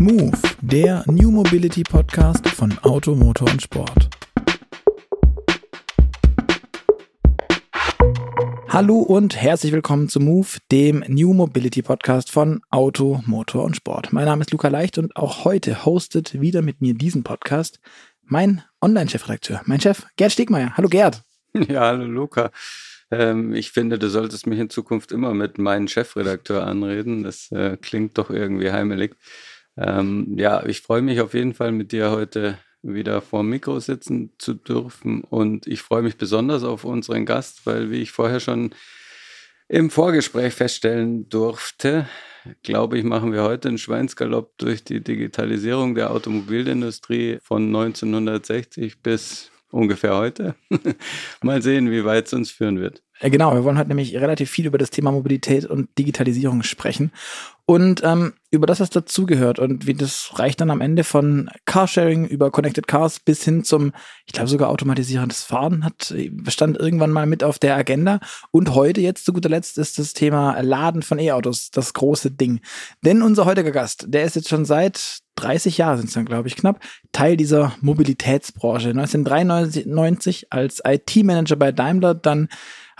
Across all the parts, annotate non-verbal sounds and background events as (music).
Move, der New Mobility Podcast von Auto, Motor und Sport. Hallo und herzlich willkommen zu Move, dem New Mobility Podcast von Auto, Motor und Sport. Mein Name ist Luca Leicht und auch heute hostet wieder mit mir diesen Podcast mein Online-Chefredakteur, mein Chef Gerd Stegmeier. Hallo Gerd. (laughs) Ja, hallo Luca. Ähm, ich finde, du solltest mich in Zukunft immer mit meinem Chefredakteur anreden. Das äh, klingt doch irgendwie heimelig. Ähm, ja, ich freue mich auf jeden Fall mit dir heute wieder vor dem Mikro sitzen zu dürfen und ich freue mich besonders auf unseren Gast, weil wie ich vorher schon im Vorgespräch feststellen durfte, glaube ich, machen wir heute einen Schweinsgalopp durch die Digitalisierung der Automobilindustrie von 1960 bis ungefähr heute. (laughs) Mal sehen, wie weit es uns führen wird. Äh, genau, wir wollen heute nämlich relativ viel über das Thema Mobilität und Digitalisierung sprechen und ähm, über das, was dazugehört und wie das reicht dann am Ende von Carsharing über Connected Cars bis hin zum, ich glaube sogar automatisierendes Fahren hat stand irgendwann mal mit auf der Agenda und heute jetzt zu guter Letzt ist das Thema Laden von E-Autos das große Ding. Denn unser heutiger Gast, der ist jetzt schon seit 30 Jahren sind es dann, glaube ich, knapp, Teil dieser Mobilitätsbranche. 1993 als IT-Manager bei Daimler, dann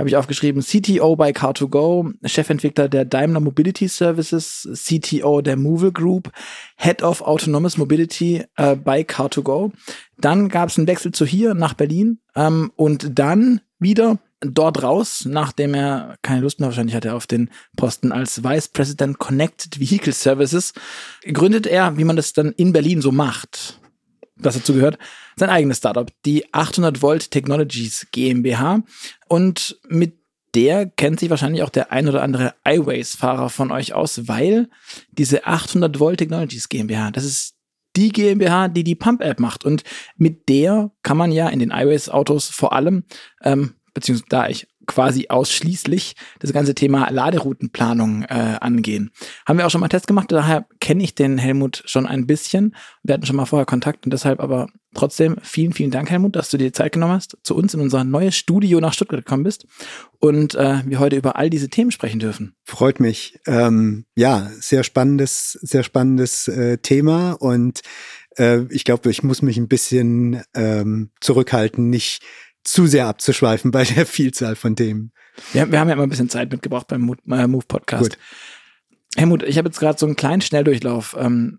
habe ich aufgeschrieben, CTO bei Car2Go, Chefentwickler der Daimler Mobility Services, CTO der Movil Group, Head of Autonomous Mobility äh, bei Car2Go. Dann gab es einen Wechsel zu hier nach Berlin ähm, und dann wieder dort raus, nachdem er keine Lust mehr wahrscheinlich hatte auf den Posten als Vice President Connected Vehicle Services, gründet er, wie man das dann in Berlin so macht, was dazu gehört, sein eigenes Startup, die 800 Volt Technologies GmbH. Und mit der kennt sich wahrscheinlich auch der ein oder andere iWays-Fahrer von euch aus, weil diese 800 Volt Technologies GmbH, das ist die GmbH, die die Pump-App macht. Und mit der kann man ja in den iWays-Autos vor allem ähm, beziehungsweise da ich quasi ausschließlich das ganze Thema Laderoutenplanung äh, angehen. Haben wir auch schon mal einen Test gemacht, daher kenne ich den Helmut schon ein bisschen. Wir hatten schon mal vorher Kontakt und deshalb aber trotzdem vielen, vielen Dank, Helmut, dass du dir Zeit genommen hast, zu uns in unser neues Studio nach Stuttgart gekommen bist und äh, wir heute über all diese Themen sprechen dürfen. Freut mich. Ähm, ja, sehr spannendes, sehr spannendes äh, Thema und äh, ich glaube, ich muss mich ein bisschen ähm, zurückhalten, nicht zu sehr abzuschweifen bei der (laughs) Vielzahl von Themen. Wir, wir haben ja immer ein bisschen Zeit mitgebracht beim äh, Move Podcast. Gut. Helmut, ich habe jetzt gerade so einen kleinen Schnelldurchlauf ähm,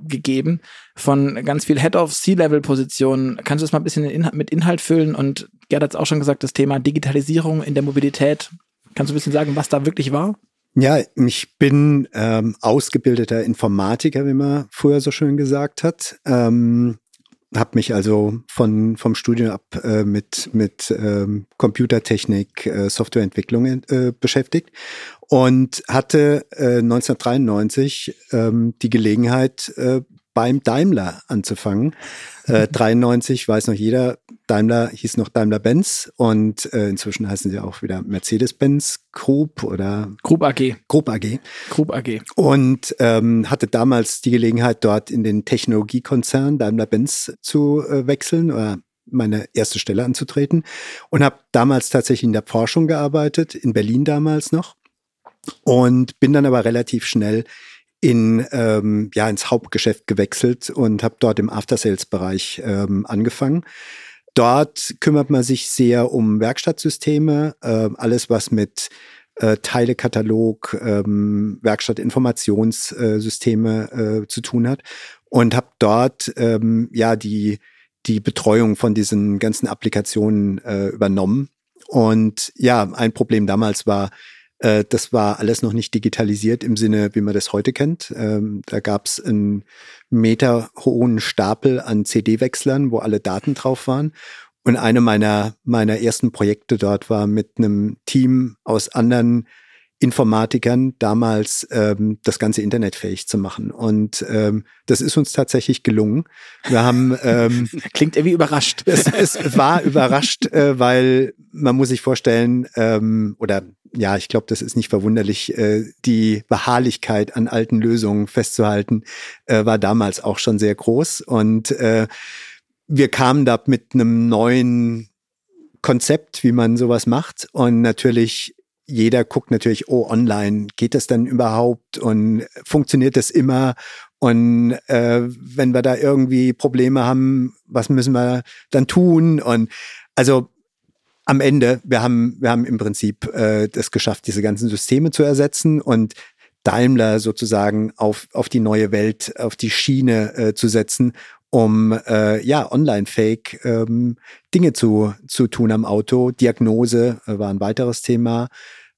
gegeben von ganz viel Head-of C-Level-Positionen. Kannst du das mal ein bisschen in, mit Inhalt füllen? Und Gerd hat es auch schon gesagt, das Thema Digitalisierung in der Mobilität. Kannst du ein bisschen sagen, was da wirklich war? Ja, ich bin ähm, ausgebildeter Informatiker, wie man früher so schön gesagt hat. Ähm, habe mich also von vom Studium ab äh, mit mit ähm, Computertechnik, äh, Softwareentwicklung äh, beschäftigt und hatte äh, 1993 ähm, die Gelegenheit äh, beim Daimler anzufangen. Äh, (laughs) 93 weiß noch jeder, Daimler hieß noch Daimler-Benz und äh, inzwischen heißen sie auch wieder Mercedes-Benz Group oder Group AG. Group AG. Group AG. Und ähm, hatte damals die Gelegenheit, dort in den Technologiekonzern Daimler-Benz zu äh, wechseln oder meine erste Stelle anzutreten und habe damals tatsächlich in der Forschung gearbeitet, in Berlin damals noch und bin dann aber relativ schnell in ähm, ja ins Hauptgeschäft gewechselt und habe dort im After-Sales-Bereich ähm, angefangen. Dort kümmert man sich sehr um Werkstattsysteme, äh, alles was mit äh, Teilekatalog, ähm, Werkstattinformationssysteme äh, zu tun hat und habe dort ähm, ja die die Betreuung von diesen ganzen Applikationen äh, übernommen. Und ja, ein Problem damals war, äh, das war alles noch nicht digitalisiert im Sinne, wie man das heute kennt. Ähm, da gab es einen Meter hohen Stapel an CD-Wechslern, wo alle Daten drauf waren. Und eine meiner, meiner ersten Projekte dort war mit einem Team aus anderen Informatikern damals ähm, das ganze Internet fähig zu machen. Und ähm, das ist uns tatsächlich gelungen. Wir haben ähm, (laughs) klingt irgendwie überrascht. Es, es war überrascht, äh, weil man muss sich vorstellen, ähm, oder ja, ich glaube, das ist nicht verwunderlich, äh, die Beharrlichkeit an alten Lösungen festzuhalten, äh, war damals auch schon sehr groß. Und äh, wir kamen da mit einem neuen Konzept, wie man sowas macht. Und natürlich jeder guckt natürlich, oh, online, geht das dann überhaupt und funktioniert das immer? Und äh, wenn wir da irgendwie Probleme haben, was müssen wir dann tun? Und also am Ende, wir haben, wir haben im Prinzip äh, das geschafft, diese ganzen Systeme zu ersetzen und Daimler sozusagen auf, auf die neue Welt, auf die Schiene äh, zu setzen, um äh, ja online-fake ähm, Dinge zu, zu tun am Auto. Diagnose äh, war ein weiteres Thema.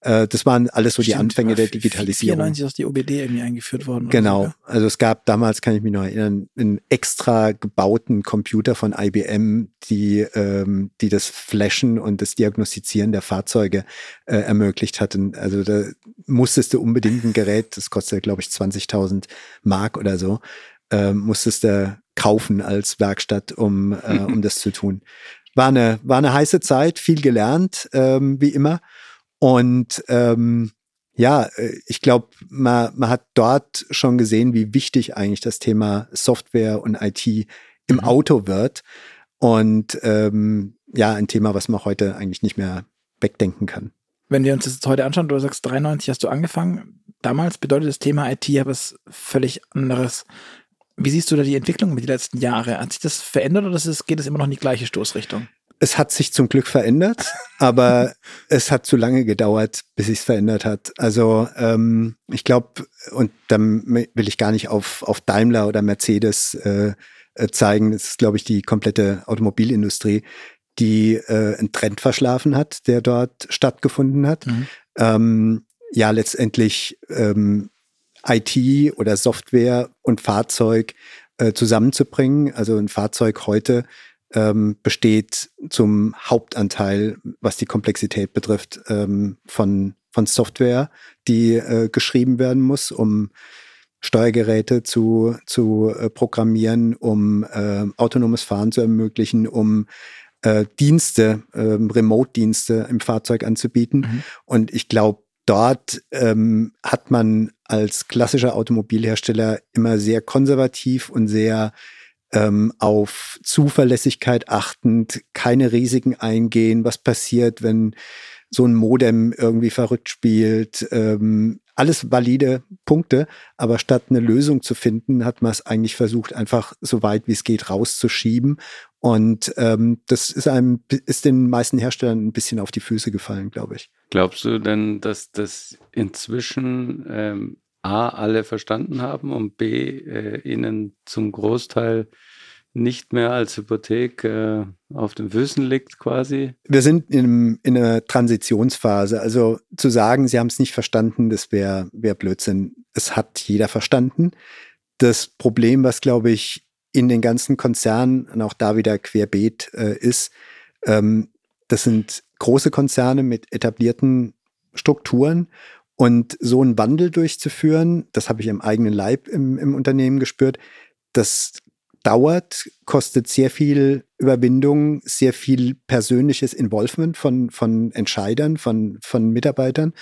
Äh, das waren alles so Stimmt, die Anfänge der Digitalisierung. 94 ist die OBD irgendwie eingeführt worden. Genau. So, Also es gab damals, kann ich mich noch erinnern, einen extra gebauten Computer von IBM, die, ähm, die das Flashen und das Diagnostizieren der Fahrzeuge äh, ermöglicht hatten. Also da musstest du unbedingt ein Gerät, das kostet, glaube ich, 20.000 Mark oder so, äh, musstest du kaufen als Werkstatt, um, äh, um (laughs) das zu tun. War eine, war eine heiße Zeit, viel gelernt, ähm, wie immer. Und ähm, ja, äh, ich glaube, man, man hat dort schon gesehen, wie wichtig eigentlich das Thema Software und IT im mhm. Auto wird. Und ähm, ja, ein Thema, was man heute eigentlich nicht mehr wegdenken kann. Wenn wir uns das heute anschauen, du sagst, 93 hast du angefangen. Damals bedeutet das Thema IT aber es völlig anderes. Wie siehst du da die Entwicklung mit den letzten Jahren? Hat sich das verändert oder geht es immer noch in die gleiche Stoßrichtung? Es hat sich zum Glück verändert, (laughs) aber es hat zu lange gedauert, bis sich verändert hat. Also ähm, ich glaube, und dann will ich gar nicht auf, auf Daimler oder Mercedes äh, zeigen, es ist, glaube ich, die komplette Automobilindustrie, die äh, einen Trend verschlafen hat, der dort stattgefunden hat. Mhm. Ähm, ja, letztendlich ähm, IT oder Software und Fahrzeug äh, zusammenzubringen. Also ein Fahrzeug heute ähm, besteht zum Hauptanteil, was die Komplexität betrifft, ähm, von, von Software, die äh, geschrieben werden muss, um Steuergeräte zu, zu äh, programmieren, um äh, autonomes Fahren zu ermöglichen, um äh, Dienste, äh, Remote-Dienste im Fahrzeug anzubieten. Mhm. Und ich glaube, dort ähm, hat man als klassischer Automobilhersteller immer sehr konservativ und sehr ähm, auf Zuverlässigkeit achtend, keine Risiken eingehen, was passiert, wenn so ein Modem irgendwie verrückt spielt. Ähm, alles valide Punkte, aber statt eine Lösung zu finden, hat man es eigentlich versucht, einfach so weit wie es geht rauszuschieben. Und ähm, das ist einem, ist den meisten Herstellern ein bisschen auf die Füße gefallen, glaube ich. Glaubst du denn, dass das inzwischen ähm, A, alle verstanden haben und B, äh, ihnen zum Großteil nicht mehr als Hypothek äh, auf den Füßen liegt quasi? Wir sind in, in einer Transitionsphase. Also zu sagen, sie haben es nicht verstanden, das wäre wär Blödsinn. Es hat jeder verstanden. Das Problem, was glaube ich in den ganzen Konzernen und auch da wieder querbeet äh, ist, ähm, das sind große Konzerne mit etablierten Strukturen und so einen Wandel durchzuführen, das habe ich im eigenen Leib im, im Unternehmen gespürt, das dauert, kostet sehr viel Überwindung, sehr viel persönliches Involvement von, von Entscheidern, von, von Mitarbeitern.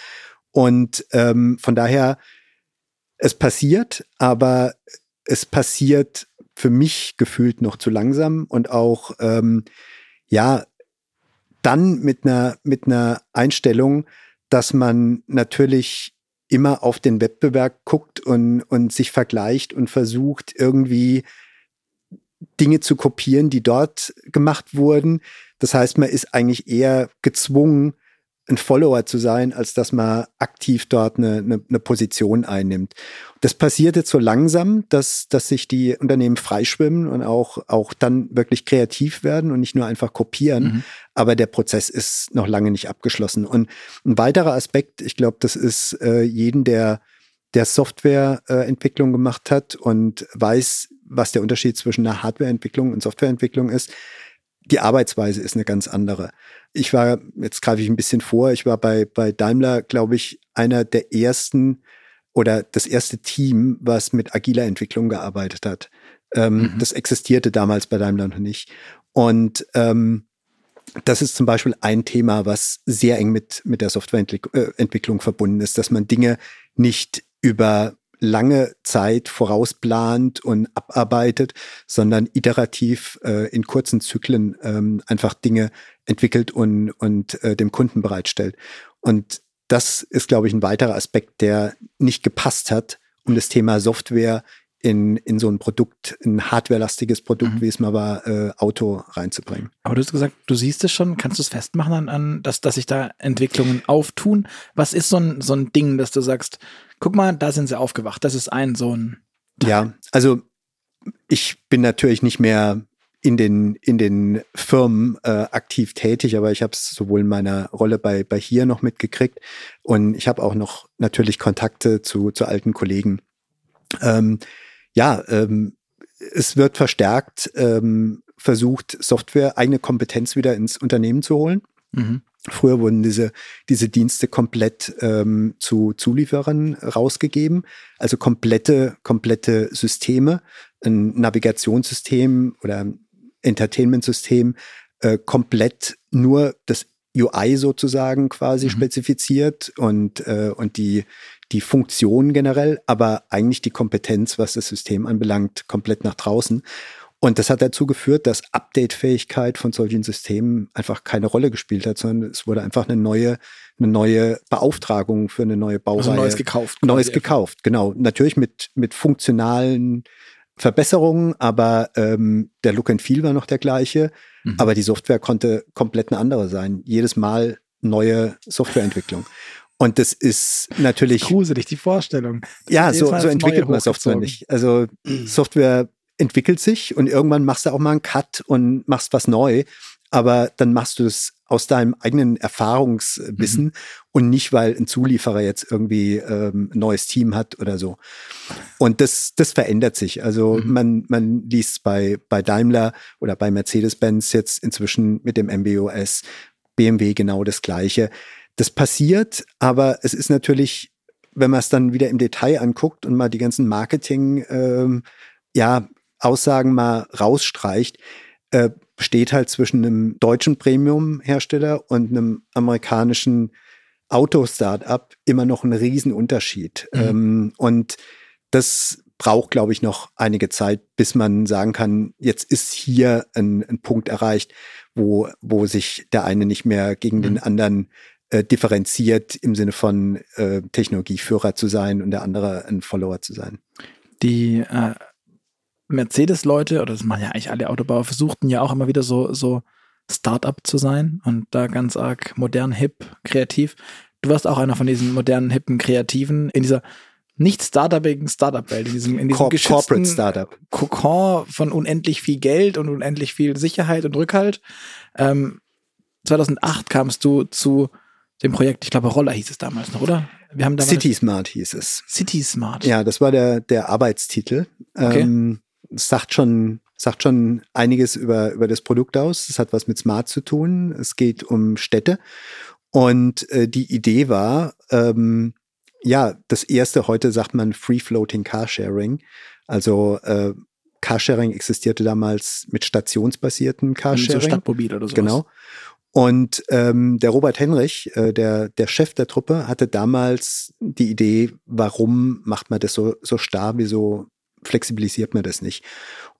Und ähm, von daher, es passiert, aber es passiert für mich gefühlt noch zu langsam und auch, ähm, ja, dann mit einer, mit einer Einstellung, dass man natürlich immer auf den Wettbewerb guckt und, und sich vergleicht und versucht irgendwie Dinge zu kopieren, die dort gemacht wurden. Das heißt, man ist eigentlich eher gezwungen, ein Follower zu sein, als dass man aktiv dort eine, eine, eine Position einnimmt. Das passiert jetzt so langsam, dass, dass sich die Unternehmen freischwimmen und auch, auch dann wirklich kreativ werden und nicht nur einfach kopieren. Mhm. Aber der Prozess ist noch lange nicht abgeschlossen. Und ein weiterer Aspekt, ich glaube, das ist äh, jeden, der, der Softwareentwicklung äh, gemacht hat und weiß, was der Unterschied zwischen einer Hardwareentwicklung und Softwareentwicklung ist die Arbeitsweise ist eine ganz andere. Ich war, jetzt greife ich ein bisschen vor, ich war bei, bei Daimler, glaube ich, einer der ersten oder das erste Team, was mit agiler Entwicklung gearbeitet hat. Ähm, mhm. Das existierte damals bei Daimler noch nicht. Und ähm, das ist zum Beispiel ein Thema, was sehr eng mit, mit der Softwareentwicklung äh, verbunden ist, dass man Dinge nicht über lange Zeit vorausplant und abarbeitet, sondern iterativ äh, in kurzen Zyklen ähm, einfach Dinge entwickelt und, und äh, dem Kunden bereitstellt. Und das ist, glaube ich, ein weiterer Aspekt, der nicht gepasst hat, um das Thema Software in, in so ein Produkt, ein hardwarelastiges Produkt, mhm. wie es mal war, äh, Auto reinzubringen. Aber du hast gesagt, du siehst es schon, kannst du es festmachen an, an dass, dass sich da Entwicklungen auftun? Was ist so ein, so ein Ding, dass du sagst, guck mal, da sind sie aufgewacht, das ist ein so ein. Teil. Ja, also ich bin natürlich nicht mehr in den, in den Firmen äh, aktiv tätig, aber ich habe es sowohl in meiner Rolle bei, bei hier noch mitgekriegt und ich habe auch noch natürlich Kontakte zu, zu alten Kollegen. Ähm, ja, ähm, es wird verstärkt ähm, versucht, Software, eigene Kompetenz wieder ins Unternehmen zu holen. Mhm. Früher wurden diese, diese Dienste komplett ähm, zu Zulieferern rausgegeben, also komplette, komplette Systeme, ein Navigationssystem oder Entertainment-System, äh, komplett nur das UI sozusagen quasi mhm. spezifiziert und, äh, und die, die Funktion generell, aber eigentlich die Kompetenz, was das System anbelangt, komplett nach draußen. Und das hat dazu geführt, dass Update-Fähigkeit von solchen Systemen einfach keine Rolle gespielt hat, sondern es wurde einfach eine neue, eine neue Beauftragung für eine neue Baureihe. Also neues gekauft. Neues gekauft, genau. Natürlich mit, mit funktionalen Verbesserungen, aber ähm, der Look and Feel war noch der gleiche, mhm. aber die Software konnte komplett eine andere sein. Jedes Mal neue Softwareentwicklung. Und das ist natürlich. Gruselig, die Vorstellung. Ja, so, so entwickelt man Software nicht. Also Software entwickelt sich und irgendwann machst du auch mal einen Cut und machst was neu. Aber dann machst du es aus deinem eigenen Erfahrungswissen mhm. und nicht, weil ein Zulieferer jetzt irgendwie ähm, ein neues Team hat oder so. Und das, das verändert sich. Also mhm. man, man liest bei, bei Daimler oder bei Mercedes-Benz jetzt inzwischen mit dem MBOS, BMW genau das Gleiche. Das passiert, aber es ist natürlich, wenn man es dann wieder im Detail anguckt und mal die ganzen Marketing, ähm, ja, Aussagen mal rausstreicht, äh, steht halt zwischen einem deutschen Premium-Hersteller und einem amerikanischen Auto-Startup immer noch ein Riesenunterschied. Mhm. Ähm, und das braucht, glaube ich, noch einige Zeit, bis man sagen kann, jetzt ist hier ein, ein Punkt erreicht, wo, wo sich der eine nicht mehr gegen mhm. den anderen äh, differenziert im Sinne von äh, Technologieführer zu sein und der andere ein Follower zu sein. Die äh, Mercedes-Leute, oder das machen ja eigentlich alle Autobauer, versuchten ja auch immer wieder so, so Start-up zu sein und da ganz arg modern, hip, kreativ. Du warst auch einer von diesen modernen, hippen, kreativen in dieser nicht startupigen Startup-Welt, in diesem, in diesem Cor Corporate Startup. Kokon von unendlich viel Geld und unendlich viel Sicherheit und Rückhalt. Ähm, 2008 kamst du zu dem Projekt, ich glaube Roller hieß es damals noch, oder? Wir haben damals City Smart hieß es. City Smart. Ja, das war der, der Arbeitstitel. Okay. Ähm, sagt schon, sagt schon einiges über, über das Produkt aus. Es hat was mit Smart zu tun. Es geht um Städte. Und äh, die Idee war, ähm, ja, das erste, heute sagt man Free Floating Carsharing. Also äh, Carsharing existierte damals mit stationsbasierten Carsharing. So Stadtmobil oder so. Genau. Und ähm, der Robert Henrich, äh, der, der Chef der Truppe, hatte damals die Idee, warum macht man das so, so starr, wieso flexibilisiert man das nicht.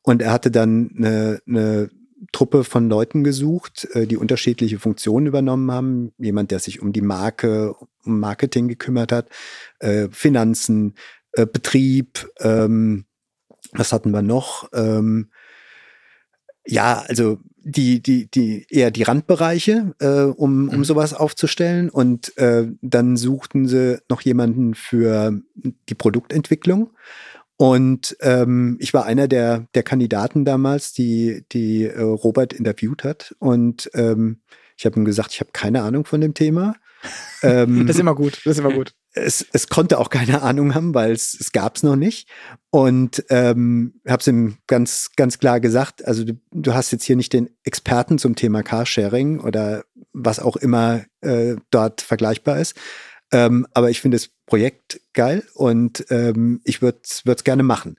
Und er hatte dann eine, eine Truppe von Leuten gesucht, äh, die unterschiedliche Funktionen übernommen haben. Jemand, der sich um die Marke, um Marketing gekümmert hat, äh, Finanzen, äh, Betrieb, ähm, was hatten wir noch? Ähm, ja, also die, die, die eher die Randbereiche, äh, um, um mhm. sowas aufzustellen. Und äh, dann suchten sie noch jemanden für die Produktentwicklung. Und ähm, ich war einer der, der Kandidaten damals, die, die äh, Robert interviewt hat. Und ähm, ich habe ihm gesagt, ich habe keine Ahnung von dem Thema. (laughs) Ähm, das ist immer gut, das ist immer gut. Es, es konnte auch keine (laughs) Ahnung haben, weil es, es gab es noch nicht. Und ähm, habe es ihm ganz, ganz klar gesagt, also du, du hast jetzt hier nicht den Experten zum Thema Carsharing oder was auch immer äh, dort vergleichbar ist, ähm, aber ich finde das Projekt geil und ähm, ich würde es gerne machen.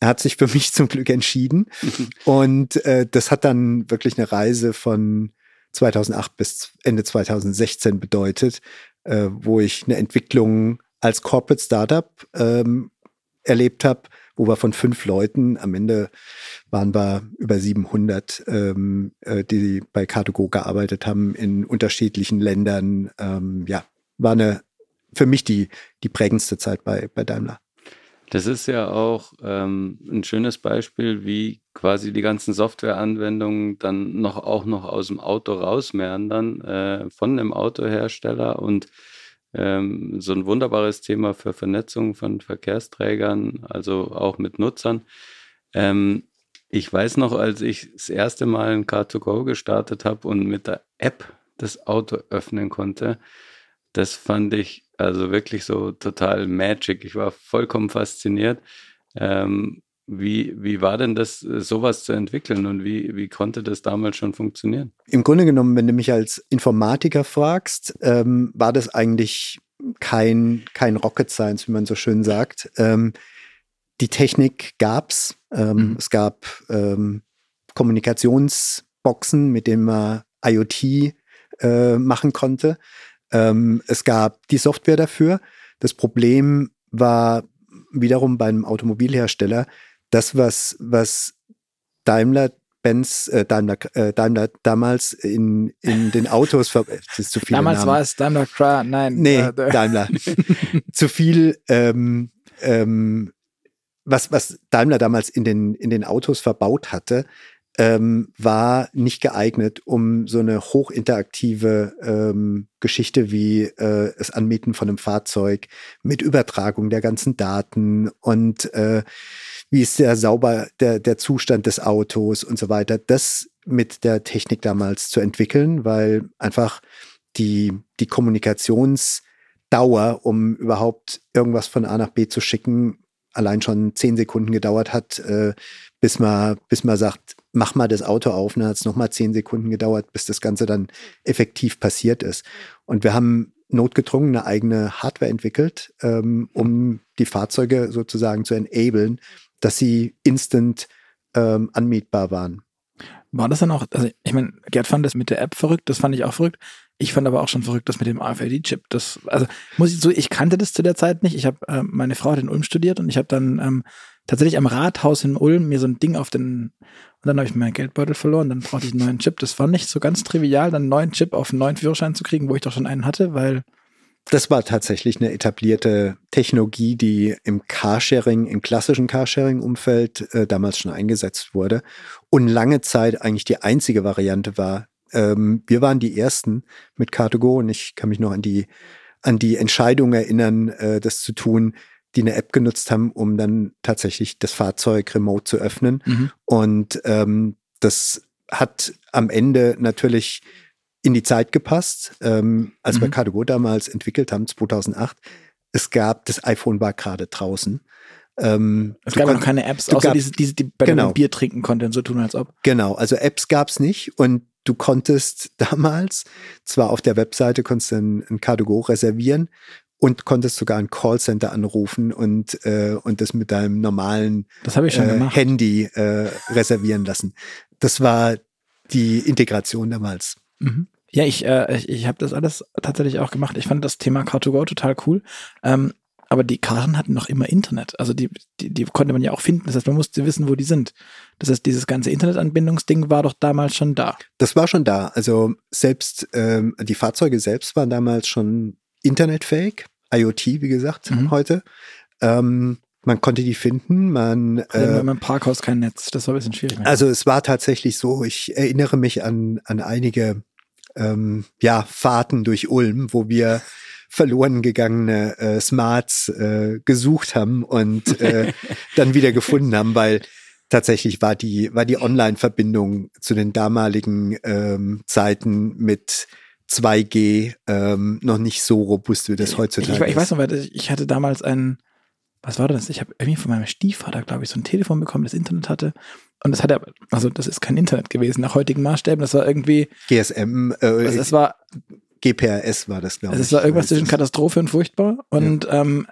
Er hat sich für (laughs) mich zum Glück entschieden. (laughs) und äh, das hat dann wirklich eine Reise von 2008 bis Ende 2016 bedeutet, äh, wo ich eine Entwicklung als Corporate Startup ähm, erlebt habe, wo wir von fünf Leuten, am Ende waren wir über 700, ähm, äh, die bei Car2Go gearbeitet haben in unterschiedlichen Ländern. Ähm, ja, war eine, für mich die, die prägendste Zeit bei, bei Daimler. Das ist ja auch ähm, ein schönes Beispiel, wie quasi die ganzen Softwareanwendungen dann noch auch noch aus dem Auto rausmeandern äh, von einem Autohersteller und ähm, so ein wunderbares Thema für Vernetzung von Verkehrsträgern, also auch mit Nutzern. Ähm, ich weiß noch, als ich das erste Mal ein Car2Go gestartet habe und mit der App das Auto öffnen konnte, das fand ich also wirklich so total magic. Ich war vollkommen fasziniert. Ähm, wie, wie war denn das, sowas zu entwickeln und wie, wie konnte das damals schon funktionieren? Im Grunde genommen, wenn du mich als Informatiker fragst, ähm, war das eigentlich kein, kein Rocket Science, wie man so schön sagt. Ähm, die Technik gab's. Ähm, mhm. Es gab ähm, Kommunikationsboxen, mit denen man IoT äh, machen konnte. Ähm, es gab die Software dafür. Das Problem war wiederum beim Automobilhersteller, das, was, was Daimler Benz, äh, Daimler, äh, Daimler damals in, in den Autos, (laughs) das ist zu viel. Damals Namen. war es Daimler Cra nein. Nee, äh, Daimler. (laughs) zu viel, ähm, ähm, was, was Daimler damals in den, in den Autos verbaut hatte, ähm, war nicht geeignet, um so eine hochinteraktive ähm, Geschichte wie äh, das Anmieten von einem Fahrzeug mit Übertragung der ganzen Daten und äh, wie ist der sauber der, der Zustand des Autos und so weiter, das mit der Technik damals zu entwickeln, weil einfach die, die Kommunikationsdauer, um überhaupt irgendwas von A nach B zu schicken, allein schon zehn Sekunden gedauert hat, äh, bis man, bis man sagt, mach mal das Auto auf. Dann hat es nochmal zehn Sekunden gedauert, bis das Ganze dann effektiv passiert ist. Und wir haben notgedrungen eine eigene Hardware entwickelt, ähm, um die Fahrzeuge sozusagen zu enablen, dass sie instant ähm, anmietbar waren. War das dann auch, also ich meine, Gerd fand das mit der App verrückt, das fand ich auch verrückt. Ich fand aber auch schon verrückt, das mit dem AFID-Chip. Das, also muss ich so, ich kannte das zu der Zeit nicht. Ich habe, äh, meine Frau hat in Ulm studiert und ich habe dann ähm, tatsächlich am Rathaus in Ulm mir so ein Ding auf den, und dann habe ich meinen Geldbeutel verloren, dann brauchte ich einen neuen Chip. Das war nicht so ganz trivial, dann einen neuen Chip auf einen neuen Führerschein zu kriegen, wo ich doch schon einen hatte, weil das war tatsächlich eine etablierte Technologie, die im Carsharing, im klassischen Carsharing-Umfeld äh, damals schon eingesetzt wurde und lange Zeit eigentlich die einzige Variante war. Ähm, wir waren die ersten mit Car2Go und ich kann mich noch an die, an die Entscheidung erinnern, äh, das zu tun, die eine App genutzt haben, um dann tatsächlich das Fahrzeug remote zu öffnen. Mhm. Und ähm, das hat am Ende natürlich in die Zeit gepasst, ähm, als mhm. wir Cargo damals entwickelt haben, 2008. Es gab, das iPhone war gerade draußen. Ähm, es gab noch keine Apps, außer gab, diese, diese, die bei genau. Bier trinken konnten, so tun als ob. Genau, also Apps gab's nicht und du konntest (laughs) damals zwar auf der Webseite konntest ein, ein Cargo reservieren und konntest sogar ein Callcenter anrufen und äh, und das mit deinem normalen äh, Handy äh, reservieren lassen. Das war die Integration damals. Mhm. Ja, ich, äh, ich, ich habe das alles tatsächlich auch gemacht. Ich fand das Thema Car2Go total cool. Ähm, aber die Karten hatten noch immer Internet. Also die, die, die konnte man ja auch finden. Das heißt, man musste wissen, wo die sind. Das heißt, dieses ganze Internetanbindungsding war doch damals schon da. Das war schon da. Also selbst ähm, die Fahrzeuge selbst waren damals schon internetfähig. IoT, wie gesagt, mhm. heute. Ähm, man konnte die finden. Man, also äh, im Parkhaus kein Netz. Das war ein bisschen schwierig. Also es war tatsächlich so. Ich erinnere mich an, an einige ähm, ja, Fahrten durch Ulm, wo wir verloren gegangene äh, Smarts äh, gesucht haben und äh, (laughs) dann wieder gefunden haben, weil tatsächlich war die, war die Online-Verbindung zu den damaligen ähm, Zeiten mit 2G ähm, noch nicht so robust, wie das heutzutage ich, ich, ich weiß noch, ich hatte damals einen, was war das? Ich habe irgendwie von meinem Stiefvater, glaube ich, so ein Telefon bekommen, das Internet hatte. Und das hat er, also das ist kein Internet gewesen nach heutigen Maßstäben. Das war irgendwie GSM. Äh, also es war GPRS war das, glaube also ich. Es war irgendwas zwischen Katastrophe und furchtbar und ja. ähm,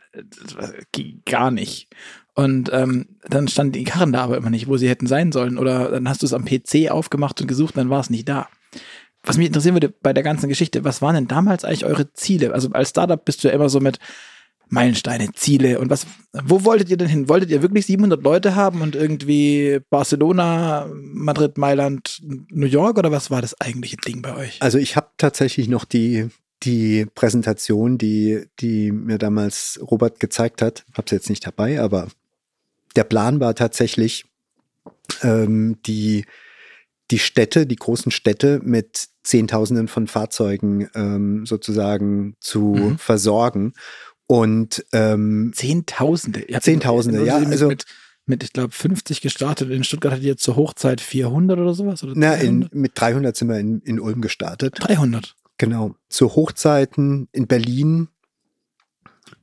gar nicht. Und ähm, dann standen die Karren da aber immer nicht, wo sie hätten sein sollen. Oder dann hast du es am PC aufgemacht und gesucht, und dann war es nicht da. Was mich interessieren würde bei der ganzen Geschichte, was waren denn damals eigentlich eure Ziele? Also als Startup bist du ja immer so mit, Meilensteine, Ziele und was, wo wolltet ihr denn hin? Wolltet ihr wirklich 700 Leute haben und irgendwie Barcelona, Madrid, Mailand, New York oder was war das eigentliche Ding bei euch? Also ich habe tatsächlich noch die, die Präsentation, die, die mir damals Robert gezeigt hat, habe sie jetzt nicht dabei, aber der Plan war tatsächlich, ähm, die, die Städte, die großen Städte mit Zehntausenden von Fahrzeugen ähm, sozusagen zu mhm. versorgen. Und ähm, Zehntausende. Zehntausende, ja. Also mit, mit ich glaube, 50 gestartet. In Stuttgart hat jetzt zur Hochzeit 400 oder sowas? Oder na, in, mit 300 sind wir in, in Ulm gestartet. 300? Genau. Zu Hochzeiten in Berlin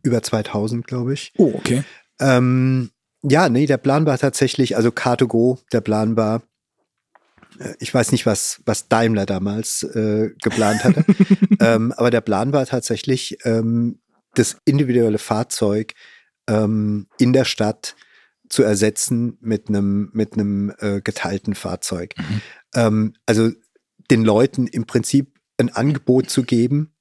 über 2000, glaube ich. Oh, okay. Ähm, ja, nee, der Plan war tatsächlich, also Car2Go, der Plan war, ich weiß nicht, was, was Daimler damals äh, geplant hatte, (laughs) ähm, aber der Plan war tatsächlich, ähm, das individuelle Fahrzeug ähm, in der Stadt zu ersetzen mit einem mit einem äh, geteilten Fahrzeug. Mhm. Ähm, also den Leuten im Prinzip ein Angebot zu geben,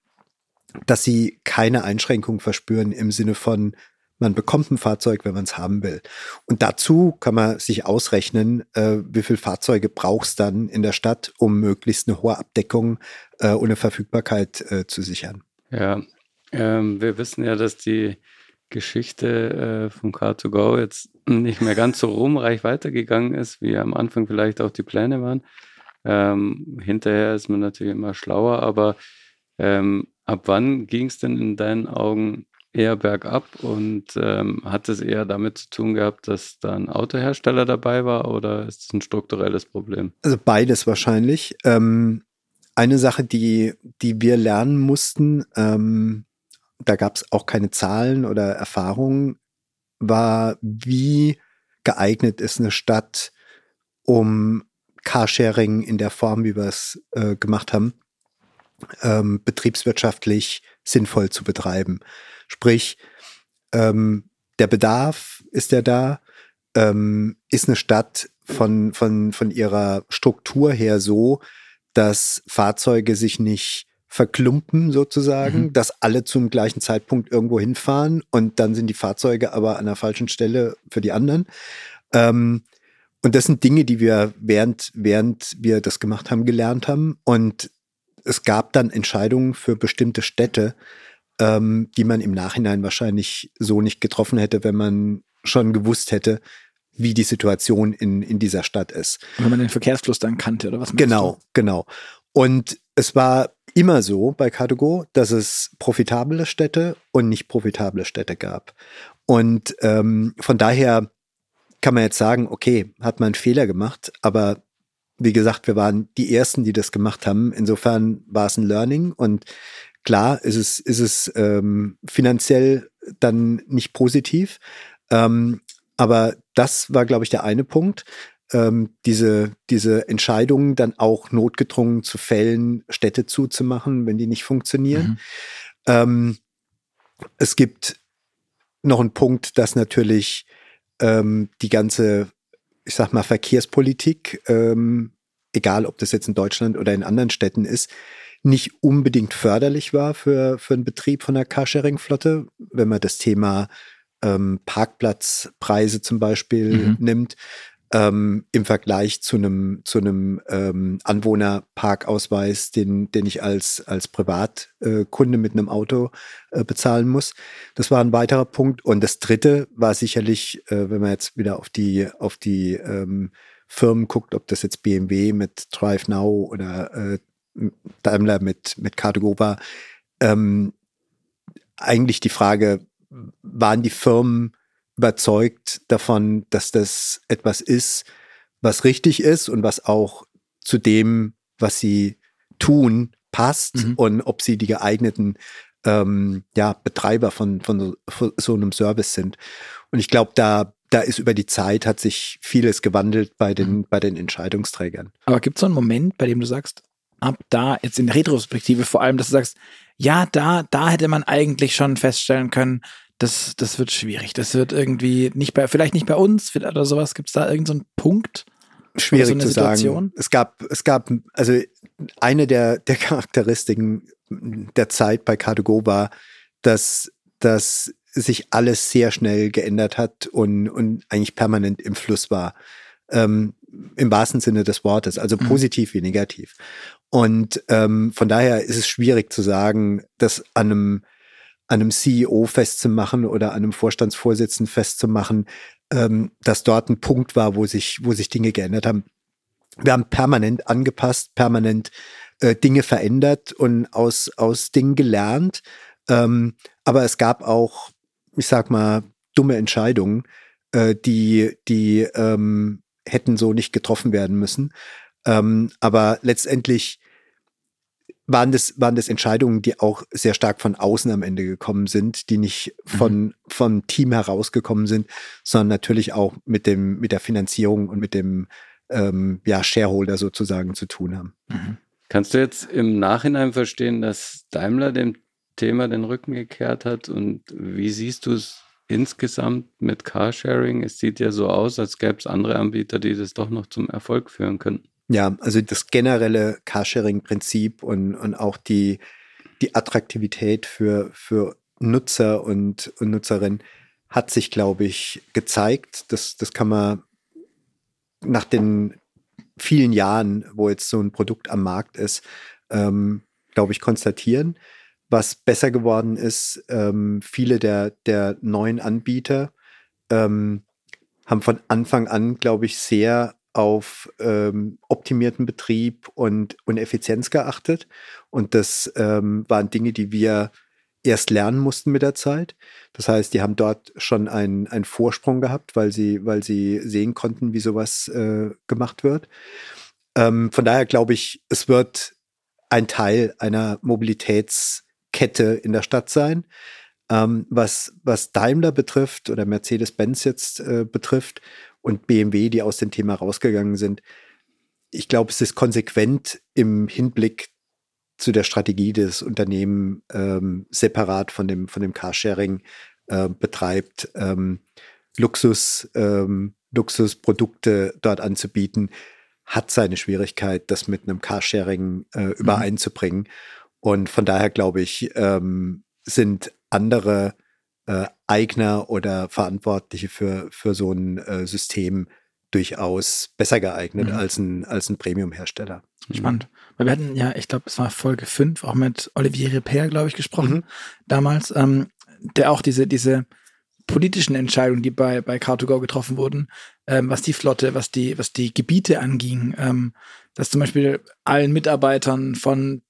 dass sie keine Einschränkung verspüren im Sinne von man bekommt ein Fahrzeug, wenn man es haben will. Und dazu kann man sich ausrechnen, äh, wie viel Fahrzeuge brauchst dann in der Stadt, um möglichst eine hohe Abdeckung äh, und eine Verfügbarkeit äh, zu sichern. Ja, ähm, wir wissen ja, dass die Geschichte äh, von Car2Go jetzt nicht mehr ganz so ruhmreich weitergegangen ist, wie am Anfang vielleicht auch die Pläne waren. Ähm, hinterher ist man natürlich immer schlauer, aber ähm, ab wann ging es denn in deinen Augen eher bergab und ähm, hat es eher damit zu tun gehabt, dass da ein Autohersteller dabei war oder ist es ein strukturelles Problem? Also beides wahrscheinlich. Ähm, eine Sache, die, die wir lernen mussten, ähm, da gab es auch keine Zahlen oder Erfahrungen, war, wie geeignet ist eine Stadt, um Carsharing in der Form, wie wir es äh, gemacht haben, ähm, betriebswirtschaftlich sinnvoll zu betreiben. Sprich, ähm, der Bedarf ist ja da, ähm, ist eine Stadt von, von, von ihrer Struktur her so, dass Fahrzeuge sich nicht verklumpen sozusagen, mhm. dass alle zum gleichen Zeitpunkt irgendwo hinfahren und dann sind die Fahrzeuge aber an der falschen Stelle für die anderen. Ähm, und das sind Dinge, die wir während, während wir das gemacht haben, gelernt haben. Und es gab dann Entscheidungen für bestimmte Städte, ähm, die man im Nachhinein wahrscheinlich so nicht getroffen hätte, wenn man schon gewusst hätte, wie die Situation in, in dieser Stadt ist. wenn man den Verkehrsfluss dann kannte, oder was? Genau, du? genau. Und es war immer so bei Cardugo, dass es profitable Städte und nicht profitable Städte gab. Und ähm, von daher kann man jetzt sagen, okay, hat man einen Fehler gemacht, aber wie gesagt, wir waren die Ersten, die das gemacht haben. Insofern war es ein Learning und Klar ist es, ist es ähm, finanziell dann nicht positiv. Ähm, aber das war, glaube ich, der eine Punkt. Ähm, diese, diese Entscheidungen dann auch notgedrungen zu fällen, Städte zuzumachen, wenn die nicht funktionieren. Mhm. Ähm, es gibt noch einen Punkt, dass natürlich ähm, die ganze, ich sag mal, Verkehrspolitik, ähm, egal ob das jetzt in Deutschland oder in anderen Städten ist, nicht unbedingt förderlich war für, für einen Betrieb von der Carsharing-Flotte, wenn man das Thema ähm, Parkplatzpreise zum Beispiel mhm. nimmt. Ähm, im Vergleich zu einem zu einem ähm, Anwohnerparkausweis, den den ich als als Privatkunde mit einem Auto äh, bezahlen muss. Das war ein weiterer Punkt. Und das Dritte war sicherlich, äh, wenn man jetzt wieder auf die auf die ähm, Firmen guckt, ob das jetzt BMW mit Drive Now oder äh, Daimler mit, mit Car2Go war, ähm, eigentlich die Frage, waren die Firmen überzeugt davon, dass das etwas ist, was richtig ist und was auch zu dem, was sie tun, passt mhm. und ob sie die geeigneten ähm, ja, Betreiber von, von, von so einem Service sind. Und ich glaube, da, da ist über die Zeit hat sich vieles gewandelt bei den, mhm. bei den Entscheidungsträgern. Aber gibt es so einen Moment, bei dem du sagst, ab da, jetzt in Retrospektive vor allem, dass du sagst, ja, da, da hätte man eigentlich schon feststellen können, das, das wird schwierig. Das wird irgendwie nicht bei, vielleicht nicht bei uns oder sowas. Gibt es da irgendeinen so Punkt? Schwierig so zu Situation? sagen. Es gab, es gab, also eine der, der (laughs) Charakteristiken der Zeit bei Car2Go war, dass, dass sich alles sehr schnell geändert hat und, und eigentlich permanent im Fluss war. Ähm, im wahrsten Sinne des Wortes, also mhm. positiv wie negativ. Und ähm, von daher ist es schwierig zu sagen, dass an einem, an einem CEO festzumachen oder an einem Vorstandsvorsitzenden festzumachen, ähm, dass dort ein Punkt war, wo sich, wo sich Dinge geändert haben. Wir haben permanent angepasst, permanent äh, Dinge verändert und aus, aus Dingen gelernt. Ähm, aber es gab auch, ich sag mal, dumme Entscheidungen, äh, die, die ähm, hätten so nicht getroffen werden müssen. Ähm, aber letztendlich waren das, waren das Entscheidungen, die auch sehr stark von außen am Ende gekommen sind, die nicht von, mhm. vom Team herausgekommen sind, sondern natürlich auch mit dem, mit der Finanzierung und mit dem, ähm, ja, Shareholder sozusagen zu tun haben. Mhm. Kannst du jetzt im Nachhinein verstehen, dass Daimler dem Thema den Rücken gekehrt hat und wie siehst du es insgesamt mit Carsharing? Es sieht ja so aus, als gäbe es andere Anbieter, die das doch noch zum Erfolg führen könnten. Ja, also das generelle Carsharing-Prinzip und, und auch die, die Attraktivität für, für Nutzer und, und Nutzerinnen hat sich, glaube ich, gezeigt. Das, das kann man nach den vielen Jahren, wo jetzt so ein Produkt am Markt ist, ähm, glaube ich, konstatieren. Was besser geworden ist, ähm, viele der, der neuen Anbieter ähm, haben von Anfang an, glaube ich, sehr auf ähm, optimierten Betrieb und, und Effizienz geachtet. Und das ähm, waren Dinge, die wir erst lernen mussten mit der Zeit. Das heißt, die haben dort schon einen, Vorsprung gehabt, weil sie, weil sie sehen konnten, wie sowas äh, gemacht wird. Ähm, von daher glaube ich, es wird ein Teil einer Mobilitätskette in der Stadt sein. Ähm, was, was Daimler betrifft oder Mercedes-Benz jetzt äh, betrifft, und BMW, die aus dem Thema rausgegangen sind. Ich glaube, es ist konsequent im Hinblick zu der Strategie, die das Unternehmen ähm, separat von dem, von dem Carsharing äh, betreibt, ähm, Luxus, ähm, Luxusprodukte dort anzubieten, hat seine Schwierigkeit, das mit einem Carsharing äh, mhm. übereinzubringen. Und von daher glaube ich, ähm, sind andere äh, Eigner oder Verantwortliche für, für so ein äh, System durchaus besser geeignet mhm. als ein, als ein Premium-Hersteller. Spannend. Weil wir hatten ja, ich glaube, es war Folge 5, auch mit Olivier Repair, glaube ich, gesprochen, mhm. damals, ähm, der auch diese, diese politischen Entscheidungen, die bei, bei Car2Go getroffen wurden, ähm, was die Flotte, was die, was die Gebiete anging, ähm, dass zum Beispiel allen Mitarbeitern von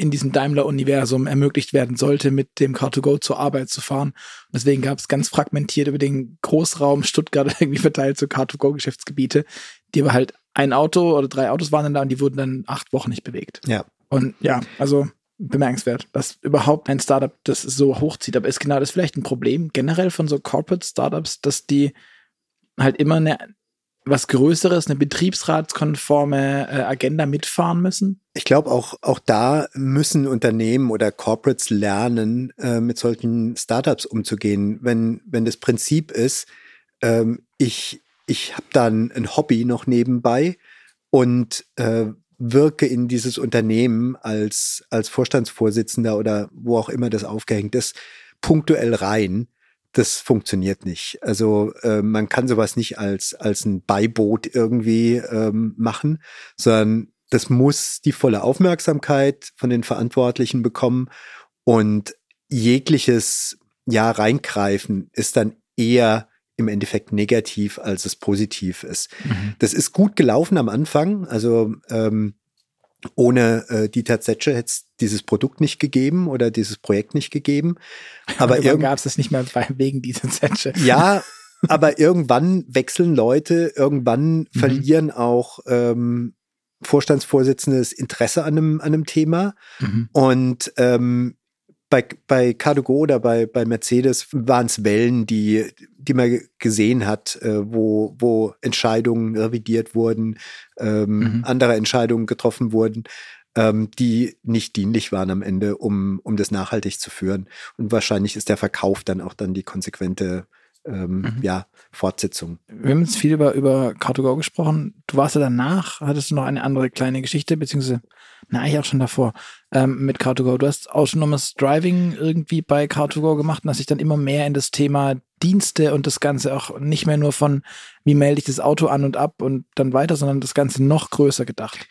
in diesem Daimler-Universum ermöglicht werden sollte, mit dem Car2Go zur Arbeit zu fahren. Und deswegen gab es ganz fragmentiert über den Großraum Stuttgart (laughs) irgendwie verteilt so Car2Go-Geschäftsgebiete, die aber halt ein Auto oder drei Autos waren dann da und die wurden dann acht Wochen nicht bewegt. Ja. Und ja, also bemerkenswert, dass überhaupt ein Startup das so hochzieht. Aber ist genau das vielleicht ein Problem generell von so Corporate Startups, dass die halt immer eine was Größeres, eine betriebsratskonforme äh, Agenda mitfahren müssen? Ich glaube, auch, auch da müssen Unternehmen oder Corporates lernen, äh, mit solchen Startups umzugehen. Wenn, wenn das Prinzip ist, ähm, ich, ich habe dann ein Hobby noch nebenbei und äh, wirke in dieses Unternehmen als, als Vorstandsvorsitzender oder wo auch immer das aufgehängt ist, punktuell rein das funktioniert nicht. Also äh, man kann sowas nicht als, als ein Beiboot irgendwie ähm, machen, sondern das muss die volle Aufmerksamkeit von den Verantwortlichen bekommen und jegliches ja reingreifen ist dann eher im Endeffekt negativ, als es positiv ist. Mhm. Das ist gut gelaufen am Anfang. Also ähm, ohne äh, Dieter Zetsche hätte es dieses Produkt nicht gegeben oder dieses Projekt nicht gegeben. Aber irgendwann gab es es nicht mehr wegen Dieter Zetsche. Ja, aber irgendwann wechseln Leute, irgendwann mhm. verlieren auch ähm, Vorstandsvorsitzende das Interesse an einem, an einem Thema. Mhm. Und ähm, bei, bei Cardugo oder bei, bei Mercedes waren es Wellen, die, die man gesehen hat, äh, wo, wo Entscheidungen revidiert wurden, ähm, mhm. andere Entscheidungen getroffen wurden, ähm, die nicht dienlich waren am Ende, um, um das nachhaltig zu führen. Und wahrscheinlich ist der Verkauf dann auch dann die konsequente ähm, mhm. ja, Fortsetzung. Wir haben jetzt viel über, über Car2Go gesprochen. Du warst ja danach, hattest du noch eine andere kleine Geschichte, beziehungsweise, na, eigentlich auch schon davor, ähm, mit Car2Go. Du hast autonomes Driving irgendwie bei Car2Go gemacht und hast dich dann immer mehr in das Thema Dienste und das Ganze auch nicht mehr nur von, wie melde ich das Auto an und ab und dann weiter, sondern das Ganze noch größer gedacht.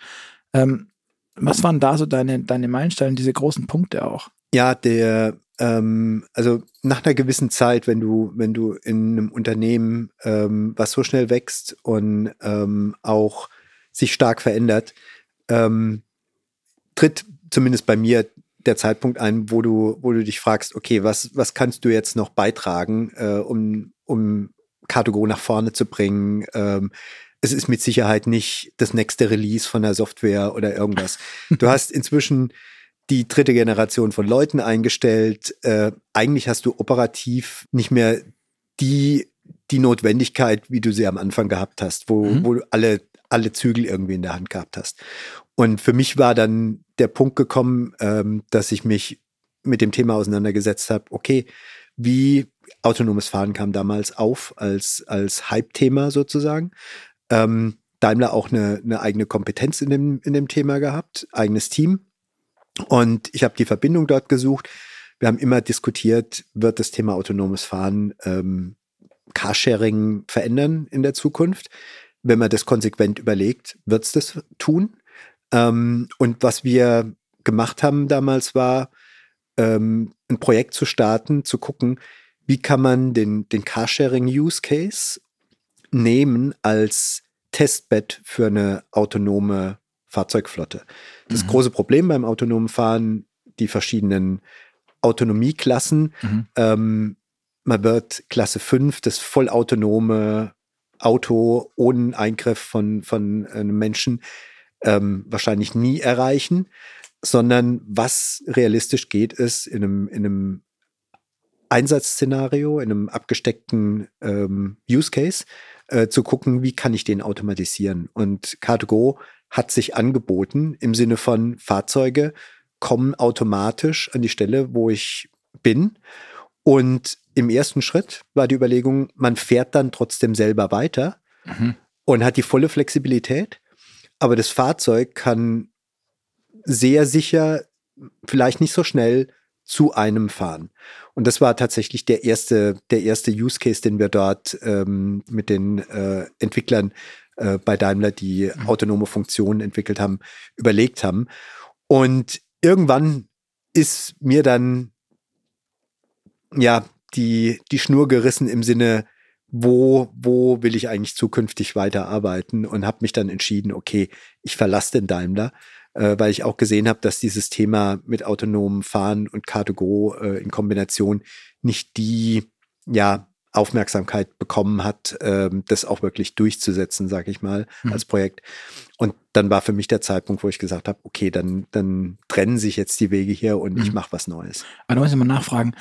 Ähm, was waren da so deine, deine Meilensteine, diese großen Punkte auch? Ja, der, ähm, also nach einer gewissen Zeit, wenn du, wenn du in einem Unternehmen, ähm, was so schnell wächst und ähm, auch sich stark verändert, ähm, tritt zumindest bei mir der Zeitpunkt ein, wo du, wo du dich fragst, okay, was, was kannst du jetzt noch beitragen, äh, um, um Car2Go nach vorne zu bringen? Ähm, es ist mit Sicherheit nicht das nächste Release von der Software oder irgendwas. (laughs) Du hast inzwischen die dritte Generation von Leuten eingestellt. Äh, eigentlich hast du operativ nicht mehr die, die Notwendigkeit, wie du sie am Anfang gehabt hast, wo, mhm. wo du alle, alle Zügel irgendwie in der Hand gehabt hast. Und für mich war dann der Punkt gekommen, ähm, dass ich mich mit dem Thema auseinandergesetzt habe, okay, wie autonomes Fahren kam damals auf als, als Hype-Thema sozusagen. Ähm, Daimler auch eine, eine eigene Kompetenz in dem, in dem Thema gehabt, eigenes Team. Und ich habe die Verbindung dort gesucht. Wir haben immer diskutiert, wird das Thema autonomes Fahren ähm, Carsharing verändern in der Zukunft? Wenn man das konsequent überlegt, wird es das tun? Ähm, und was wir gemacht haben damals war, ähm, ein Projekt zu starten, zu gucken, wie kann man den, den Carsharing-Use-Case nehmen als Testbed für eine autonome Fahrzeugflotte. Das mhm. große Problem beim autonomen Fahren, die verschiedenen Autonomieklassen. Mhm. Ähm, man wird Klasse 5, das vollautonome Auto ohne Eingriff von, von einem Menschen, ähm, wahrscheinlich nie erreichen, sondern was realistisch geht, ist in einem, in einem Einsatzszenario, in einem abgesteckten ähm, Use Case, äh, zu gucken, wie kann ich den automatisieren. Und Car2Go hat sich angeboten im Sinne von Fahrzeuge kommen automatisch an die Stelle, wo ich bin. Und im ersten Schritt war die Überlegung, man fährt dann trotzdem selber weiter mhm. und hat die volle Flexibilität. Aber das Fahrzeug kann sehr sicher, vielleicht nicht so schnell, zu einem fahren. Und das war tatsächlich der erste, der erste Use Case, den wir dort ähm, mit den äh, Entwicklern äh, bei Daimler, die mhm. autonome Funktionen entwickelt haben, überlegt haben. Und irgendwann ist mir dann ja die, die Schnur gerissen im Sinne, wo, wo will ich eigentlich zukünftig weiterarbeiten und habe mich dann entschieden, okay, ich verlasse den Daimler äh, weil ich auch gesehen habe, dass dieses Thema mit autonomem Fahren und Car2Go äh, in Kombination nicht die ja Aufmerksamkeit bekommen hat, ähm, das auch wirklich durchzusetzen, sage ich mal, mhm. als Projekt. Und dann war für mich der Zeitpunkt, wo ich gesagt habe, okay, dann, dann trennen sich jetzt die Wege hier und mhm. ich mache was Neues. Aber da muss ich mal nachfragen,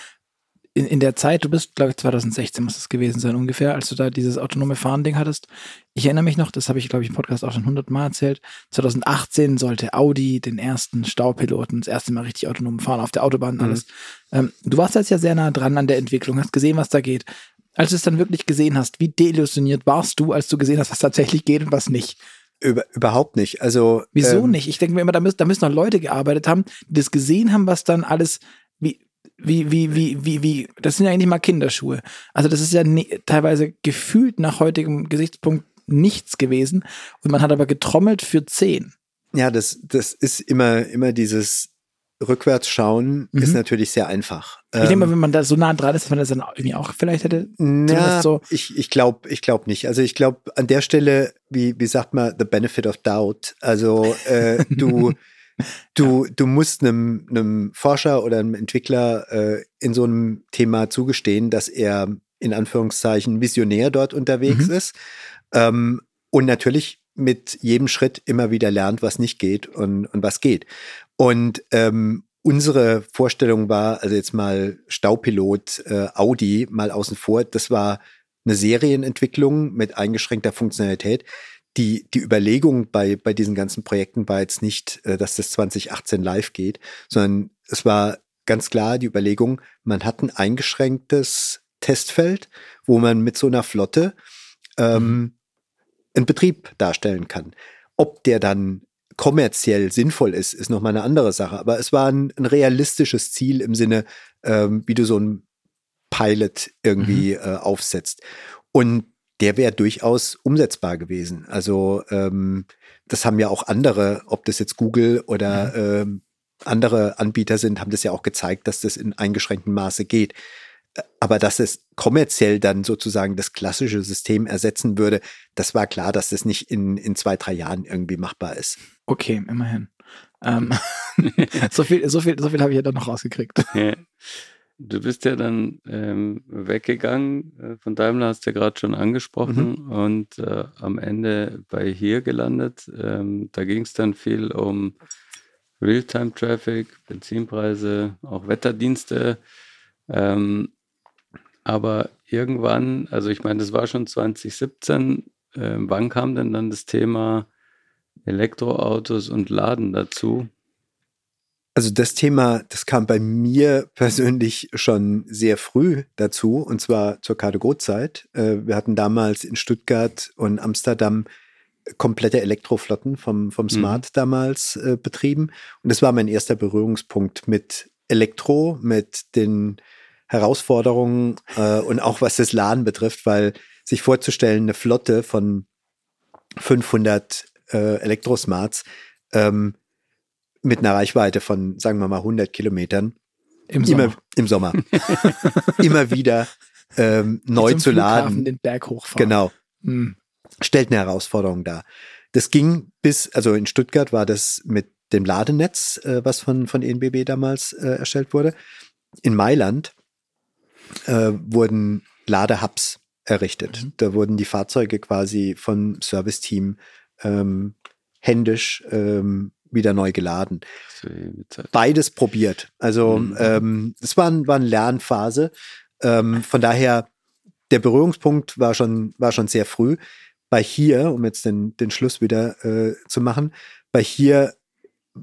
in, in der Zeit, du bist, glaube ich, 2016 muss es gewesen sein ungefähr, als du da dieses autonome Fahren-Ding hattest. Ich erinnere mich noch, das habe ich, glaube ich, im Podcast auch schon hundertmal erzählt. 2018 sollte Audi den ersten Staupiloten, das erste Mal richtig autonom fahren auf der Autobahn und mhm. alles. Ähm, du warst jetzt ja sehr nah dran an der Entwicklung, hast gesehen, was da geht. Als du es dann wirklich gesehen hast, wie deillusioniert warst du, als du gesehen hast, was tatsächlich geht und was nicht? Über, überhaupt nicht. Also wieso ähm, nicht? Ich denke mir immer, da müssen, da müssen noch Leute gearbeitet haben, die das gesehen haben, was dann alles wie wie, wie, wie, wie, wie, das sind ja eigentlich mal Kinderschuhe. Also das ist ja ne, teilweise gefühlt nach heutigem Gesichtspunkt nichts gewesen und man hat aber getrommelt für zehn. Ja, das, das ist immer, immer dieses Rückwärtsschauen mhm. ist natürlich sehr einfach. Ich denke mal, ähm, wenn man da so nah dran ist, dass man das dann irgendwie auch vielleicht hätte. Ja, so. ich, ich glaube ich glaub nicht. Also ich glaube an der Stelle, wie, wie sagt man, the benefit of doubt. Also äh, du (laughs) Du, du musst einem, einem Forscher oder einem Entwickler äh, in so einem Thema zugestehen, dass er in Anführungszeichen visionär dort unterwegs mhm. ist. Ähm, und natürlich mit jedem Schritt immer wieder lernt, was nicht geht und, und was geht. Und ähm, unsere Vorstellung war, also jetzt mal Staupilot äh, Audi mal außen vor, das war eine Serienentwicklung mit eingeschränkter Funktionalität die, die Überlegung bei, bei diesen ganzen Projekten war jetzt nicht, äh, dass das 2018 live geht, sondern es war ganz klar die Überlegung, man hat ein eingeschränktes Testfeld, wo man mit so einer Flotte ähm, mhm. einen Betrieb darstellen kann. Ob der dann kommerziell sinnvoll ist, ist nochmal eine andere Sache. Aber es war ein, ein realistisches Ziel im Sinne, ähm, wie du so ein Pilot irgendwie mhm. äh, aufsetzt. Und der wäre durchaus umsetzbar gewesen. Also ähm, das haben ja auch andere, ob das jetzt Google oder mhm. ähm, andere Anbieter sind, haben das ja auch gezeigt, dass das in eingeschränktem Maße geht. Aber dass es kommerziell dann sozusagen das klassische System ersetzen würde, das war klar, dass das nicht in, in zwei, drei Jahren irgendwie machbar ist. Okay, immerhin. Ähm, (laughs) (laughs) so viel, so viel, so viel habe ich ja dann noch rausgekriegt. (laughs) Ja. Du bist ja dann ähm, weggegangen, äh, von Daimler hast du ja gerade schon angesprochen mhm. und äh, am Ende bei hier gelandet. Ähm, da ging es dann viel um Realtime-Traffic, Benzinpreise, auch Wetterdienste. Ähm, aber irgendwann, also ich meine, das war schon 2017, äh, wann kam denn dann das Thema Elektroautos und Laden dazu? Also das Thema, das kam bei mir persönlich schon sehr früh dazu, und zwar zur Cargo-Zeit. Äh, wir hatten damals in Stuttgart und Amsterdam komplette Elektroflotten vom, vom mhm. Smart mhm. damals äh, betrieben. Und das war mein erster Berührungspunkt mit Elektro, mit den Herausforderungen äh, und auch was das Laden betrifft, weil sich vorzustellen, eine Flotte von 500 äh, Elektrosmarts ähm, mit einer Reichweite von, sagen wir mal, 100 Kilometern. Im Sommer. Immer, im Sommer. (laughs) immer wieder ähm, neu zu laden. den Berg hochfahren. Genau. Hm. Stellt eine Herausforderung dar. Das ging bis, also in Stuttgart war das mit dem Ladenetz, äh, was von, von ENBB damals äh, erstellt wurde. In Mailand äh, wurden Ladehubs errichtet. Mhm. Da wurden die Fahrzeuge quasi vom Serviceteam ähm, händisch ähm, wieder neu geladen. Beides probiert. Also mhm. ähm, es war, war eine Lernphase. Ähm, von daher, der Berührungspunkt war schon, war schon sehr früh. Bei hier, um jetzt den, den Schluss wieder äh, zu machen, bei hier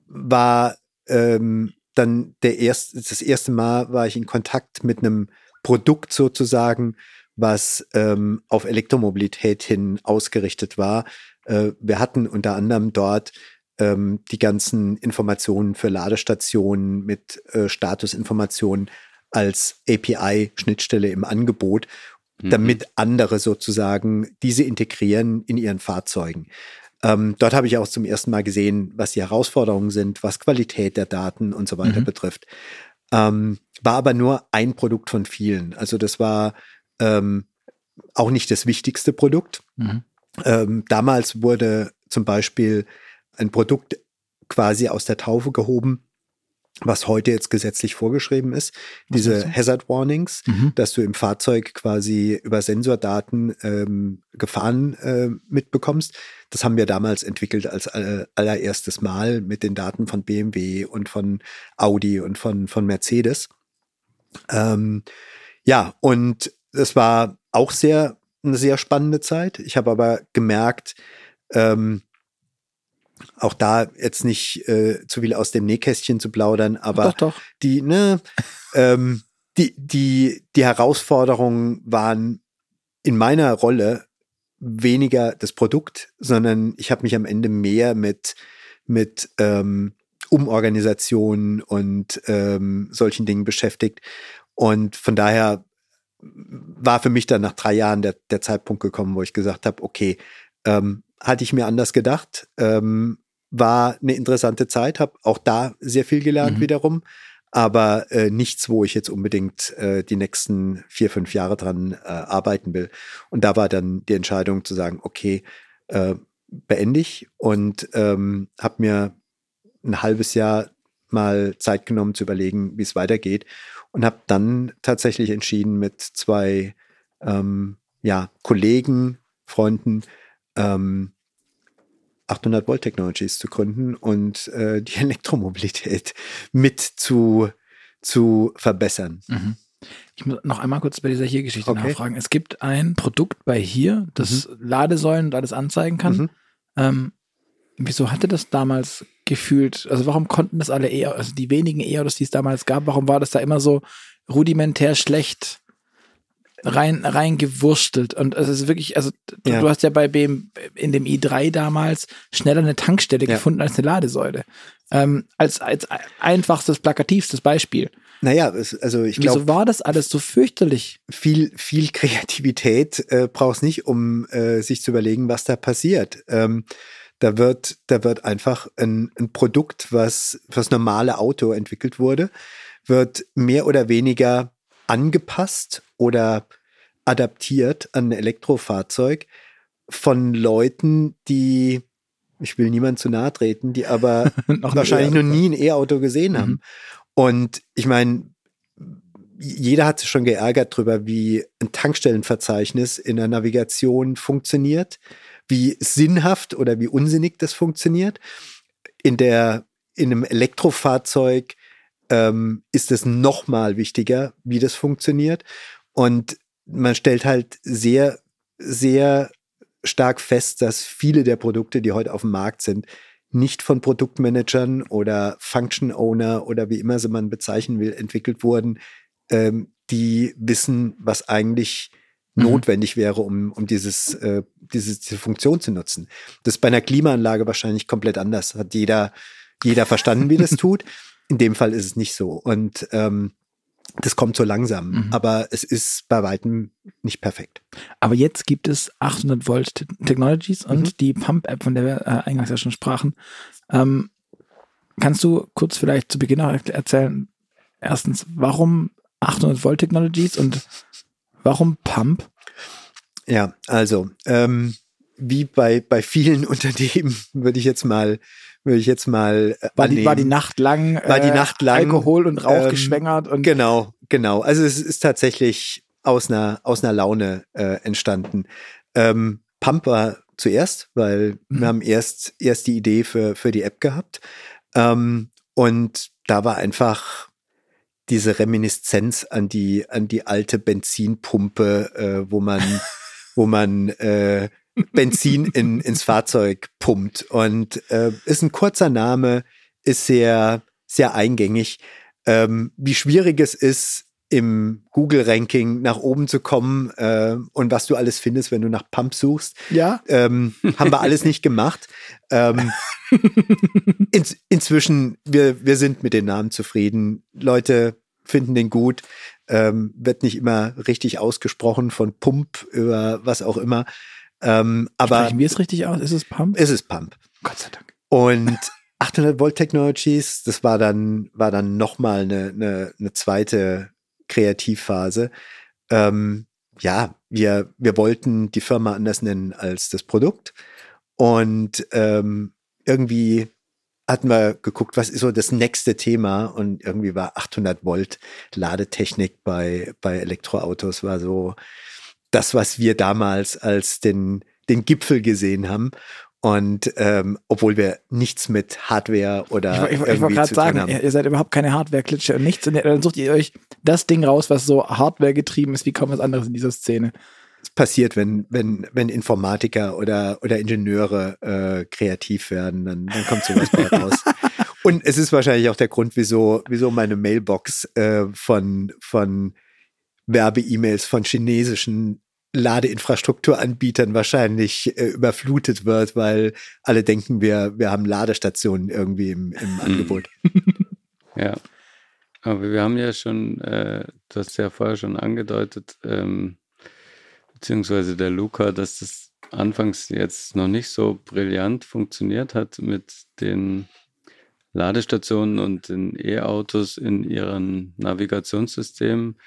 war ähm, dann der erste, das erste Mal war ich in Kontakt mit einem Produkt sozusagen, was ähm, auf Elektromobilität hin ausgerichtet war. Äh, wir hatten unter anderem dort ähm, die ganzen Informationen für Ladestationen mit äh, Statusinformationen als API-Schnittstelle im Angebot, mhm. damit andere sozusagen diese integrieren in ihren Fahrzeugen. Ähm, dort habe ich auch zum ersten Mal gesehen, was die Herausforderungen sind, was Qualität der Daten und so weiter mhm. betrifft. Ähm, war aber nur ein Produkt von vielen. Also das war ähm, auch nicht das wichtigste Produkt. Mhm. Ähm, damals wurde zum Beispiel ein Produkt quasi aus der Taufe gehoben, was heute jetzt gesetzlich vorgeschrieben ist, diese Hazard Warnings, mhm. dass du im Fahrzeug quasi über Sensordaten ähm, Gefahren äh, mitbekommst. Das haben wir damals entwickelt als allererstes Mal mit den Daten von BMW und von Audi und von, von Mercedes. Ähm, ja, und es war auch sehr eine sehr spannende Zeit. Ich habe aber gemerkt, ähm, auch da jetzt nicht äh, zu viel aus dem Nähkästchen zu plaudern, aber doch, doch. die, ne, ähm, die, die, die Herausforderungen waren in meiner Rolle weniger das Produkt, sondern ich habe mich am Ende mehr mit, mit ähm, Umorganisation und ähm, solchen Dingen beschäftigt. Und von daher war für mich dann nach drei Jahren der, der Zeitpunkt gekommen, wo ich gesagt habe, okay, ähm, hatte ich mir anders gedacht. Ähm, war eine interessante Zeit, habe auch da sehr viel gelernt mhm. wiederum, aber äh, nichts, wo ich jetzt unbedingt äh, die nächsten vier, fünf Jahre dran äh, arbeiten will. Und da war dann die Entscheidung zu sagen, okay, äh, beende ich und ähm, habe mir ein halbes Jahr mal Zeit genommen zu überlegen, wie es weitergeht und habe dann tatsächlich entschieden mit zwei ähm, ja, Kollegen, Freunden, ähm, 800 Volt Technologies zu gründen und äh, die (laughs) Elektromobilität mit zu, zu verbessern. Mhm. Ich muss noch einmal kurz bei dieser Hier-Geschichte okay. nachfragen. Es gibt ein Produkt bei Hier, das mhm. Ladesäulen und alles anzeigen kann. Mhm. Ähm, wieso hatte das damals gefühlt, also warum konnten das alle eher, also die wenigen E-Autos, die es damals gab, warum war das da immer so rudimentär schlecht rein reingewurstelt und es ist wirklich also du, ja. du hast ja bei BM in dem i3 damals schneller eine Tankstelle ja. gefunden als eine Ladesäule ähm, als als einfachstes plakativstes Beispiel Naja, es, also ich glaube. Wieso war das alles so fürchterlich? Viel, viel Kreativität äh, brauchst nicht, um äh, sich zu überlegen, was da passiert. Ähm, da wird, da wird einfach ein, ein Produkt, was fürs normale Auto entwickelt wurde, wird mehr oder weniger angepasst oder adaptiert an ein Elektrofahrzeug von Leuten, die, ich will niemand zu nahe treten, die aber wahrscheinlich (laughs) noch nie ein E-Auto gesehen mhm. haben. Und ich meine, jeder hat sich schon geärgert darüber, wie ein Tankstellenverzeichnis in der Navigation funktioniert, wie sinnhaft oder wie unsinnig das funktioniert. In der in einem Elektrofahrzeug ähm, ist es noch mal wichtiger, wie das funktioniert. Und man stellt halt sehr, sehr stark fest, dass viele der Produkte, die heute auf dem Markt sind, nicht von Produktmanagern oder Function Owner oder wie immer sie man bezeichnen will, entwickelt wurden, ähm, die wissen, was eigentlich mhm. notwendig wäre, um, um dieses, äh, dieses, diese Funktion zu nutzen. Das ist bei einer Klimaanlage wahrscheinlich komplett anders. Hat jeder, jeder verstanden, wie das (laughs) tut. In dem Fall ist es nicht so. Und ähm, das kommt so langsam, mhm. aber es ist bei weitem nicht perfekt. Aber jetzt gibt es 800 Volt Technologies und mhm. die Pump-App, von der wir äh, eingangs ja schon sprachen. Ähm, kannst du kurz vielleicht zu Beginn auch erzählen, erstens, warum 800 Volt Technologies und warum Pump? Ja, also ähm, wie bei, bei vielen (laughs) Unternehmen würde ich jetzt mal würde ich jetzt mal äh, war, die, war die Nacht lang war die äh, Nacht lang Alkohol und Rauch ähm, geschwängert und genau genau. Also es ist tatsächlich aus einer aus einer Laune äh, entstanden. Ähm, Pump war zuerst weil mhm. wir haben erst erst die Idee für für die App gehabt. Ähm, und da war einfach diese Reminiszenz an die an die alte Benzinpumpe äh, wo man (laughs) wo man äh, Benzin in, ins Fahrzeug pumpt. Und äh, ist ein kurzer Name, ist sehr, sehr eingängig. Ähm, wie schwierig es ist, im Google-Ranking nach oben zu kommen äh, und was du alles findest, wenn du nach Pump suchst. Ja. Ähm, haben wir alles nicht gemacht. Ähm, in, inzwischen, wir, wir sind mit den Namen zufrieden. Leute finden den gut. Ähm, wird nicht immer richtig ausgesprochen von Pump über was auch immer. Ähm, aber Sprechen wir es richtig aus? Ist es Pump? Ist es Pump. Gott sei Dank. Und (laughs) 800 Volt Technologies, das war dann, war dann nochmal eine, eine, eine zweite Kreativphase. Ähm, ja, wir, wir wollten die Firma anders nennen als das Produkt. Und ähm, irgendwie hatten wir geguckt, was ist so das nächste Thema und irgendwie war 800 Volt Ladetechnik bei, bei Elektroautos war so das, was wir damals als den, den Gipfel gesehen haben. Und ähm, obwohl wir nichts mit Hardware oder. Ich, ich, ich wollte gerade sagen, haben. ihr seid überhaupt keine Hardware-Klitsche und nichts. Und dann sucht ihr euch das Ding raus, was so Hardware getrieben ist, wie kaum was anderes in dieser Szene. Es passiert, wenn, wenn, wenn Informatiker oder, oder Ingenieure äh, kreativ werden, dann, dann kommt sowas bei (laughs) raus. Und es ist wahrscheinlich auch der Grund, wieso, wieso meine Mailbox äh, von, von Werbe-E-Mails von chinesischen Ladeinfrastrukturanbietern wahrscheinlich äh, überflutet wird, weil alle denken, wir, wir haben Ladestationen irgendwie im, im mhm. Angebot. (laughs) Ja. Aber wir haben ja schon, äh, du hast ja vorher schon angedeutet, ähm, beziehungsweise der Luca, dass das anfangs jetzt noch nicht so brillant funktioniert hat mit den Ladestationen und den E-Autos in ihren Navigationssystemen.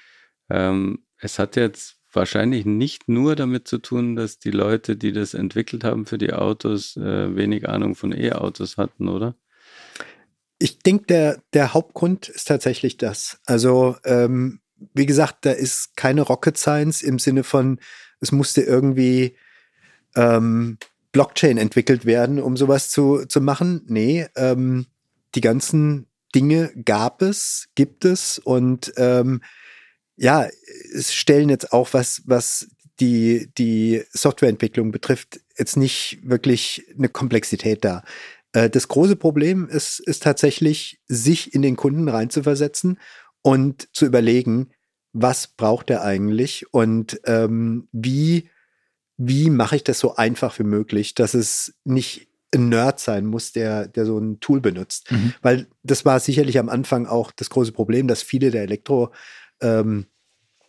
Ähm, es hat jetzt wahrscheinlich nicht nur damit zu tun, dass die Leute, die das entwickelt haben für die Autos, äh, wenig Ahnung von E-Autos hatten, oder? Ich denke, der, der Hauptgrund ist tatsächlich das. Also, ähm, wie gesagt, da ist keine Rocket Science im Sinne von, es musste irgendwie ähm, Blockchain entwickelt werden, um sowas zu, zu machen. Nee, ähm, die ganzen Dinge gab es, gibt es und ähm, ja, es stellen jetzt auch was, was die, die Softwareentwicklung betrifft, jetzt nicht wirklich eine Komplexität da. Äh, das große Problem ist, ist tatsächlich, sich in den Kunden reinzuversetzen und zu überlegen, was braucht er eigentlich und ähm, wie, wie mache ich das so einfach wie möglich, dass es nicht ein Nerd sein muss, der, der so ein Tool benutzt. Mhm. Weil das war sicherlich am Anfang auch das große Problem, dass viele der Elektrofahrer ähm,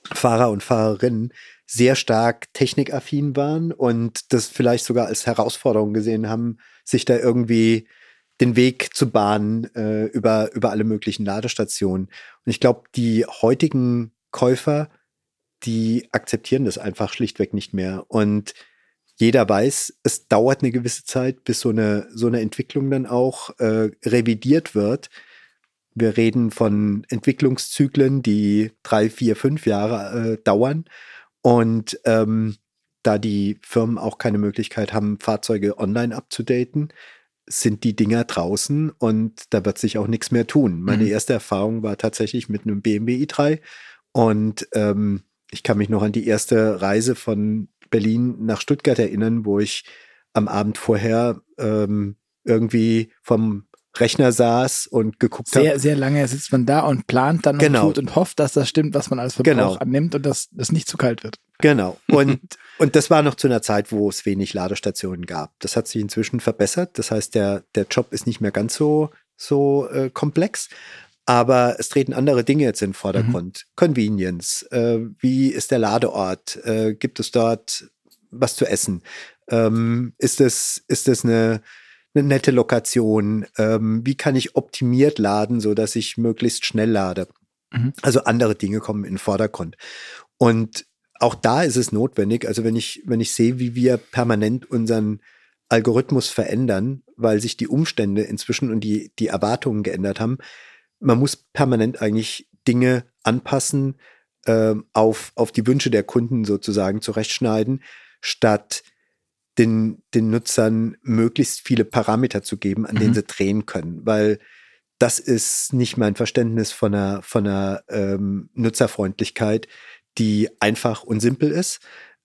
und Fahrerinnen sehr stark technikaffin waren und das vielleicht sogar als Herausforderung gesehen haben, sich da irgendwie den Weg zu bahnen äh, über, über alle möglichen Ladestationen. Und ich glaube, die heutigen Käufer, die akzeptieren das einfach schlichtweg nicht mehr. Und jeder weiß, es dauert eine gewisse Zeit, bis so eine, so eine Entwicklung dann auch äh, revidiert wird. Wir reden von Entwicklungszyklen, die drei, vier, fünf Jahre äh, dauern. Und ähm, da die Firmen auch keine Möglichkeit haben, Fahrzeuge online abzudaten, sind die Dinger draußen und da wird sich auch nichts mehr tun. Meine mhm. erste Erfahrung war tatsächlich mit einem BMW i3 und ähm, ich kann mich noch an die erste Reise von Berlin nach Stuttgart erinnern, wo ich am Abend vorher ähm, irgendwie vom Rechner saß und geguckt habe. Sehr, hab. sehr lange sitzt man da und plant dann genau. und tut und hofft, dass das stimmt, was man als Verbrauch genau. annimmt und dass das nicht zu kalt wird. Genau. (laughs) Und, und das war noch zu einer Zeit, wo es wenig Ladestationen gab. Das hat sich inzwischen verbessert. Das heißt, der, der Job ist nicht mehr ganz so, so äh, komplex. Aber es treten andere Dinge jetzt in den Vordergrund. Mhm. Convenience. Äh, wie ist der Ladeort? Äh, gibt es dort was zu essen? Ähm, ist es, ist es eine, eine nette Lokation? Ähm, wie kann ich optimiert laden, so dass ich möglichst schnell lade? Mhm. Also andere Dinge kommen in den Vordergrund. Und auch da ist es notwendig. Also wenn ich, wenn ich sehe, wie wir permanent unseren Algorithmus verändern, weil sich die Umstände inzwischen und die, die Erwartungen geändert haben, man muss permanent eigentlich Dinge anpassen, äh, auf, auf die Wünsche der Kunden sozusagen zurechtschneiden, statt den, den Nutzern möglichst viele Parameter zu geben, an mhm. denen sie drehen können. Weil das ist nicht mein Verständnis von einer, von einer ähm, Nutzerfreundlichkeit, die einfach und simpel ist.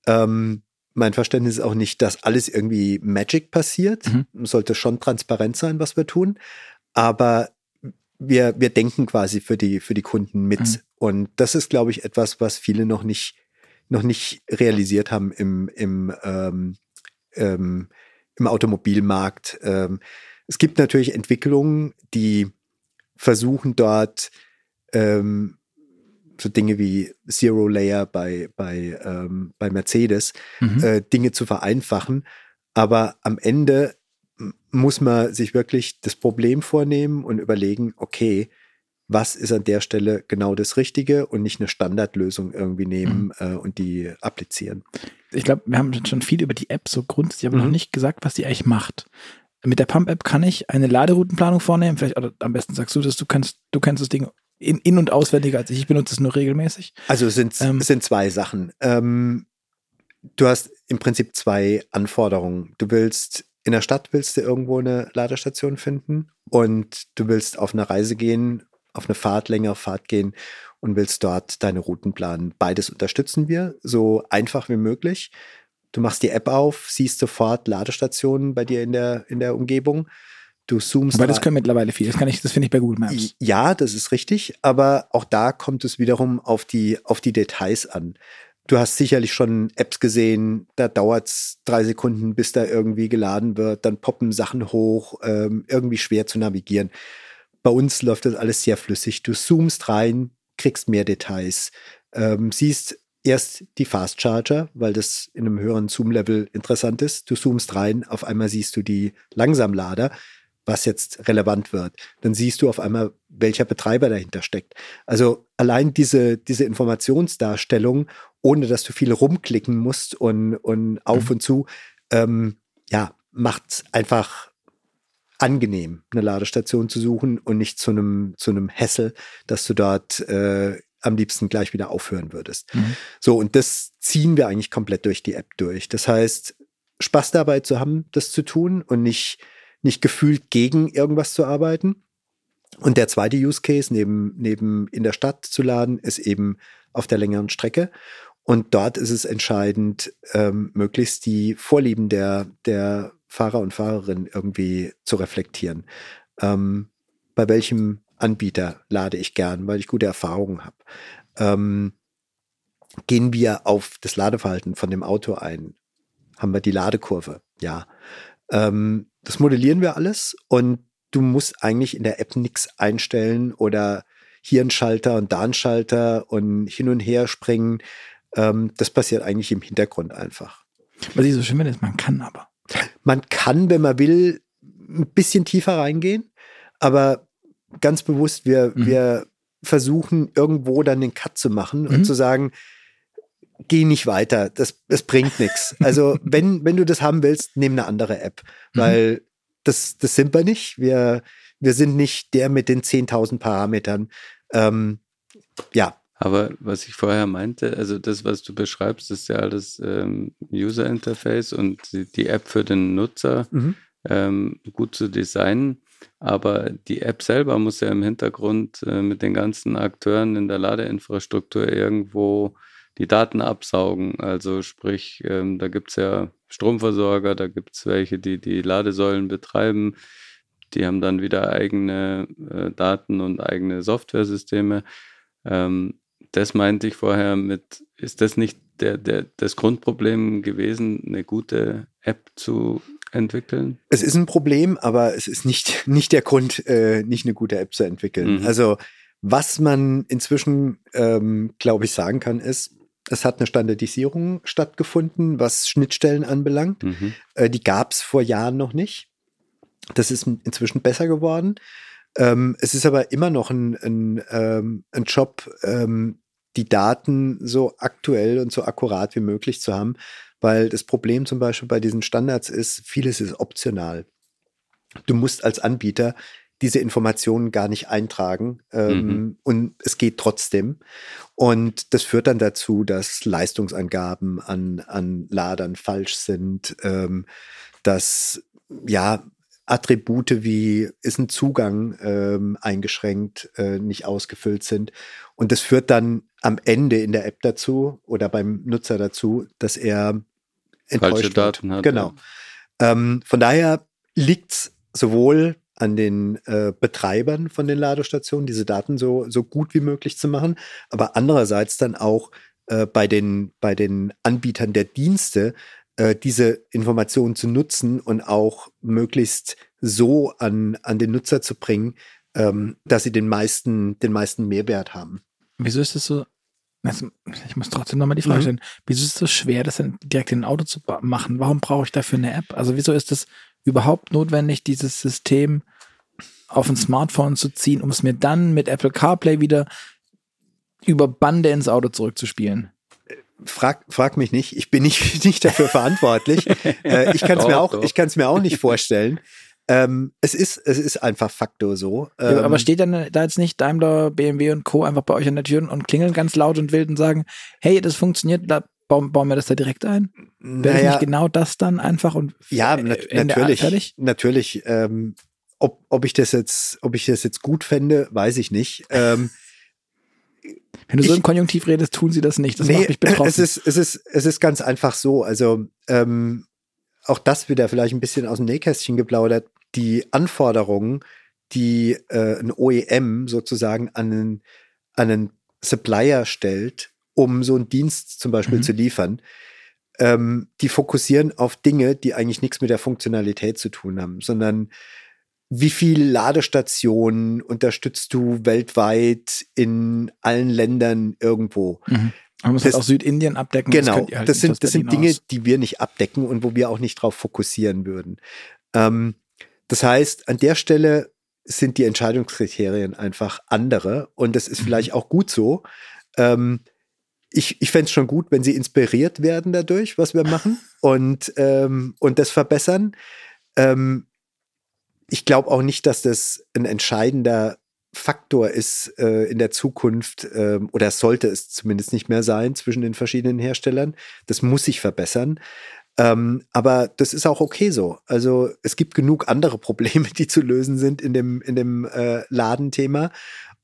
Ähm, mein Verständnis ist auch nicht, dass alles irgendwie Magic passiert. Mhm. Sollte schon transparent sein, was wir tun. Aber wir, wir denken quasi für die, für die Kunden mit. Mhm. Und das ist, glaube ich, etwas, was viele noch nicht, noch nicht realisiert haben im, im, ähm, ähm, im Automobilmarkt. Ähm, es gibt natürlich Entwicklungen, die versuchen dort ähm, so Dinge wie Zero Layer bei, bei, ähm, bei Mercedes, mhm. äh, Dinge zu vereinfachen. Aber am Ende muss man sich wirklich das Problem vornehmen und überlegen, okay, was ist an der Stelle genau das Richtige und nicht eine Standardlösung irgendwie nehmen mhm. äh, und die applizieren. Ich glaube, wir haben schon viel über die App so grundsätzlich, aber mhm. noch nicht gesagt, was die eigentlich macht. Mit der Pump-App kann ich eine Laderoutenplanung vornehmen. Vielleicht, oder am besten sagst du das, du kannst, du kennst das Ding in, in und auswendiger als ich. Ich benutze es nur regelmäßig. Also es sind, ähm, sind zwei Sachen. Ähm, du hast im Prinzip zwei Anforderungen. Du willst in der Stadt willst du irgendwo eine Ladestation finden und du willst auf eine Reise gehen, auf eine Fahrt, längere Fahrt gehen und willst dort deine Routen planen. Beides unterstützen wir, so einfach wie möglich. Du machst die App auf, siehst sofort Ladestationen bei dir in der, in der Umgebung. Du zoomst. Aber das können mittlerweile viele. Das kann ich, das finde ich bei Google Maps. Ja, das ist richtig. Aber auch da kommt es wiederum auf die, auf die Details an. Du hast sicherlich schon Apps gesehen, da dauert es drei Sekunden, bis da irgendwie geladen wird, dann poppen Sachen hoch, ähm, irgendwie schwer zu navigieren. Bei uns läuft das alles sehr flüssig. Du zoomst rein, kriegst mehr Details, ähm, siehst erst die Fast Charger, weil das in einem höheren Zoom-Level interessant ist. Du zoomst rein, auf einmal siehst du die Langsamlader, was jetzt relevant wird. Dann siehst du auf einmal, welcher Betreiber dahinter steckt. Also allein diese, diese Informationsdarstellung ohne dass du viel rumklicken musst und, und auf mhm. und zu, ähm, ja, macht einfach angenehm, eine Ladestation zu suchen und nicht zu einem, zu einem Hessel, dass du dort äh, am liebsten gleich wieder aufhören würdest. Mhm. So, und das ziehen wir eigentlich komplett durch die App durch. Das heißt, Spaß dabei zu haben, das zu tun und nicht, nicht gefühlt gegen irgendwas zu arbeiten. Und der zweite Use Case neben, neben in der Stadt zu laden, ist eben auf der längeren Strecke. Und dort ist es entscheidend, ähm, möglichst die Vorlieben der, der Fahrer und Fahrerin irgendwie zu reflektieren. Ähm, bei welchem Anbieter lade ich gern, weil ich gute Erfahrungen habe. Ähm, gehen wir auf das Ladeverhalten von dem Auto ein? Haben wir die Ladekurve? Ja. Ähm, Das modellieren wir alles und du musst eigentlich in der App nichts einstellen oder hier ein Schalter und da ein Schalter und hin und her springen. Ähm, das passiert eigentlich im Hintergrund einfach. Was ich so schön finde, ist, man kann aber. Man kann, wenn man will, ein bisschen tiefer reingehen, aber ganz bewusst, wir, mhm. wir versuchen irgendwo dann den Cut zu machen mhm. und zu sagen, geh nicht weiter, das, das bringt nichts. (laughs) Also wenn, wenn du das haben willst, nimm eine andere App, mhm. weil das, das sind wir nicht. Wir, wir sind nicht der mit den 10.000 Parametern. Ähm, ja. Aber was ich vorher meinte, also das, was du beschreibst, ist ja alles ähm, User Interface und die, App für den Nutzer mhm. ähm, gut zu designen. Aber die App selber muss ja im Hintergrund äh, mit den ganzen Akteuren in der Ladeinfrastruktur irgendwo die Daten absaugen. Also sprich, ähm, da gibt es ja Stromversorger, da gibt es welche, die die Ladesäulen betreiben. Die haben dann wieder eigene äh, Daten und eigene Softwaresysteme. Ähm, das meinte ich vorher mit, ist das nicht der, der, das Grundproblem gewesen, eine gute App zu entwickeln? Es ist ein Problem, aber es ist nicht, (laughs) nicht der Grund, äh, nicht eine gute App zu entwickeln. Mhm. Also was man inzwischen, ähm, glaube ich, sagen kann, ist, es hat eine Standardisierung stattgefunden, was Schnittstellen anbelangt. Mhm. Äh, die gab es vor Jahren noch nicht. Das ist inzwischen besser geworden. Ähm, es ist aber immer noch ein, ein, ähm, ein Job, ähm, die Daten so aktuell und so akkurat wie möglich zu haben, weil das Problem zum Beispiel bei diesen Standards ist, vieles ist optional. Du musst als Anbieter diese Informationen gar nicht eintragen ähm, mhm. und es geht trotzdem. Und das führt dann dazu, dass Leistungsangaben an, an Ladern falsch sind, ähm, dass ja Attribute wie ist ein Zugang ähm, eingeschränkt, äh, nicht ausgefüllt sind. Und das führt dann am Ende in der App dazu oder beim Nutzer dazu, dass er enttäuscht Falsche Daten wird. hat. Genau. Ja. Ähm, von daher liegt es sowohl an den äh, Betreibern von den Ladestationen, diese Daten so, so gut wie möglich zu machen, aber andererseits dann auch äh, bei, den, bei den Anbietern der Dienste, äh, diese Informationen zu nutzen und auch möglichst so an, an den Nutzer zu bringen, ähm, dass sie den meisten, den meisten Mehrwert haben. Wieso ist es so? Ich muss trotzdem nochmal die Frage mhm. stellen. Wieso ist es so schwer, das dann direkt in ein Auto zu machen? Warum brauche ich dafür eine App? Also wieso ist es überhaupt notwendig, dieses System auf ein Smartphone zu ziehen, um es mir dann mit Apple CarPlay wieder über Bande ins Auto zurückzuspielen? Frag, frag mich nicht, ich bin nicht, (laughs) nicht dafür verantwortlich. (laughs) äh, ich kann es mir, auch, mir auch nicht vorstellen. Ähm, es, ist, es ist einfach Faktor so. Ähm, ja, aber steht dann da jetzt nicht Daimler, BMW und Co. einfach bei euch an der Tür und klingeln ganz laut und wild und sagen, hey, das funktioniert, da bauen, bauen wir das da direkt ein? Wäre naja, nicht genau das dann einfach und ja, nat natürlich, natürlich. Ähm, ob, ob ich das jetzt, ob ich das jetzt gut fände, weiß ich nicht. Ähm, wenn du so ich, im Konjunktiv redest, tun sie das nicht. Das nee, macht mich betroffen. Es ist, es ist, es ist ganz einfach so. Also ähm, auch das wieder vielleicht ein bisschen aus dem Nähkästchen geplaudert. Die Anforderungen, die äh, ein OEM sozusagen an einen, an einen Supplier stellt, um so einen Dienst zum Beispiel mhm. zu liefern, ähm, die fokussieren auf Dinge, die eigentlich nichts mit der Funktionalität zu tun haben, sondern wie viele Ladestationen unterstützt du weltweit in allen Ländern irgendwo? Mhm. Man muss halt das, halt auch Südindien abdecken. Genau, das, halt das sind, das sind Dinge, aus. die wir nicht abdecken und wo wir auch nicht drauf fokussieren würden. Ähm, das heißt, an der Stelle sind die Entscheidungskriterien einfach andere und das ist mhm. vielleicht auch gut so. Ähm, ich ich fände es schon gut, wenn sie inspiriert werden dadurch, was wir machen (laughs) und, ähm, und das verbessern. Ähm, ich glaube auch nicht, dass das ein entscheidender Faktor ist äh, in der Zukunft äh, oder sollte es zumindest nicht mehr sein zwischen den verschiedenen Herstellern. Das muss sich verbessern. Ähm, aber das ist auch okay so. Also es gibt genug andere Probleme, (laughs) die zu lösen sind in dem, in dem äh, Ladenthema.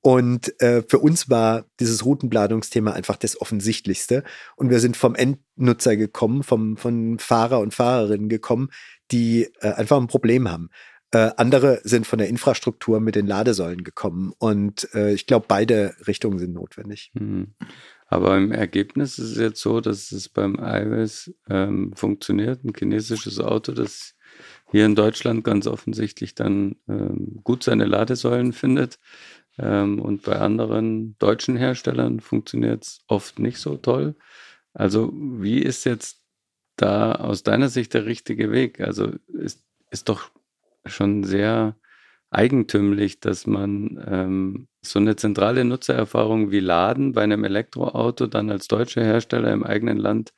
Und äh, für uns war dieses Routenplanungsthema einfach das Offensichtlichste. Und wir sind vom Endnutzer gekommen, vom, von Fahrer und Fahrerinnen gekommen, die äh, einfach ein Problem haben. Äh, andere sind von der Infrastruktur mit den Ladesäulen gekommen. Und äh, ich glaube, beide Richtungen sind notwendig. Mhm. Aber im Ergebnis ist es jetzt so, dass es beim iOS ähm, funktioniert, ein chinesisches Auto, das hier in Deutschland ganz offensichtlich dann ähm, gut seine Ladesäulen findet. Ähm, und bei anderen deutschen Herstellern funktioniert es oft nicht so toll. Also wie ist jetzt da aus deiner Sicht der richtige Weg? Also ist, ist doch schon sehr eigentümlich, dass man ähm, so eine zentrale Nutzererfahrung wie Laden bei einem Elektroauto dann als deutscher Hersteller im eigenen Land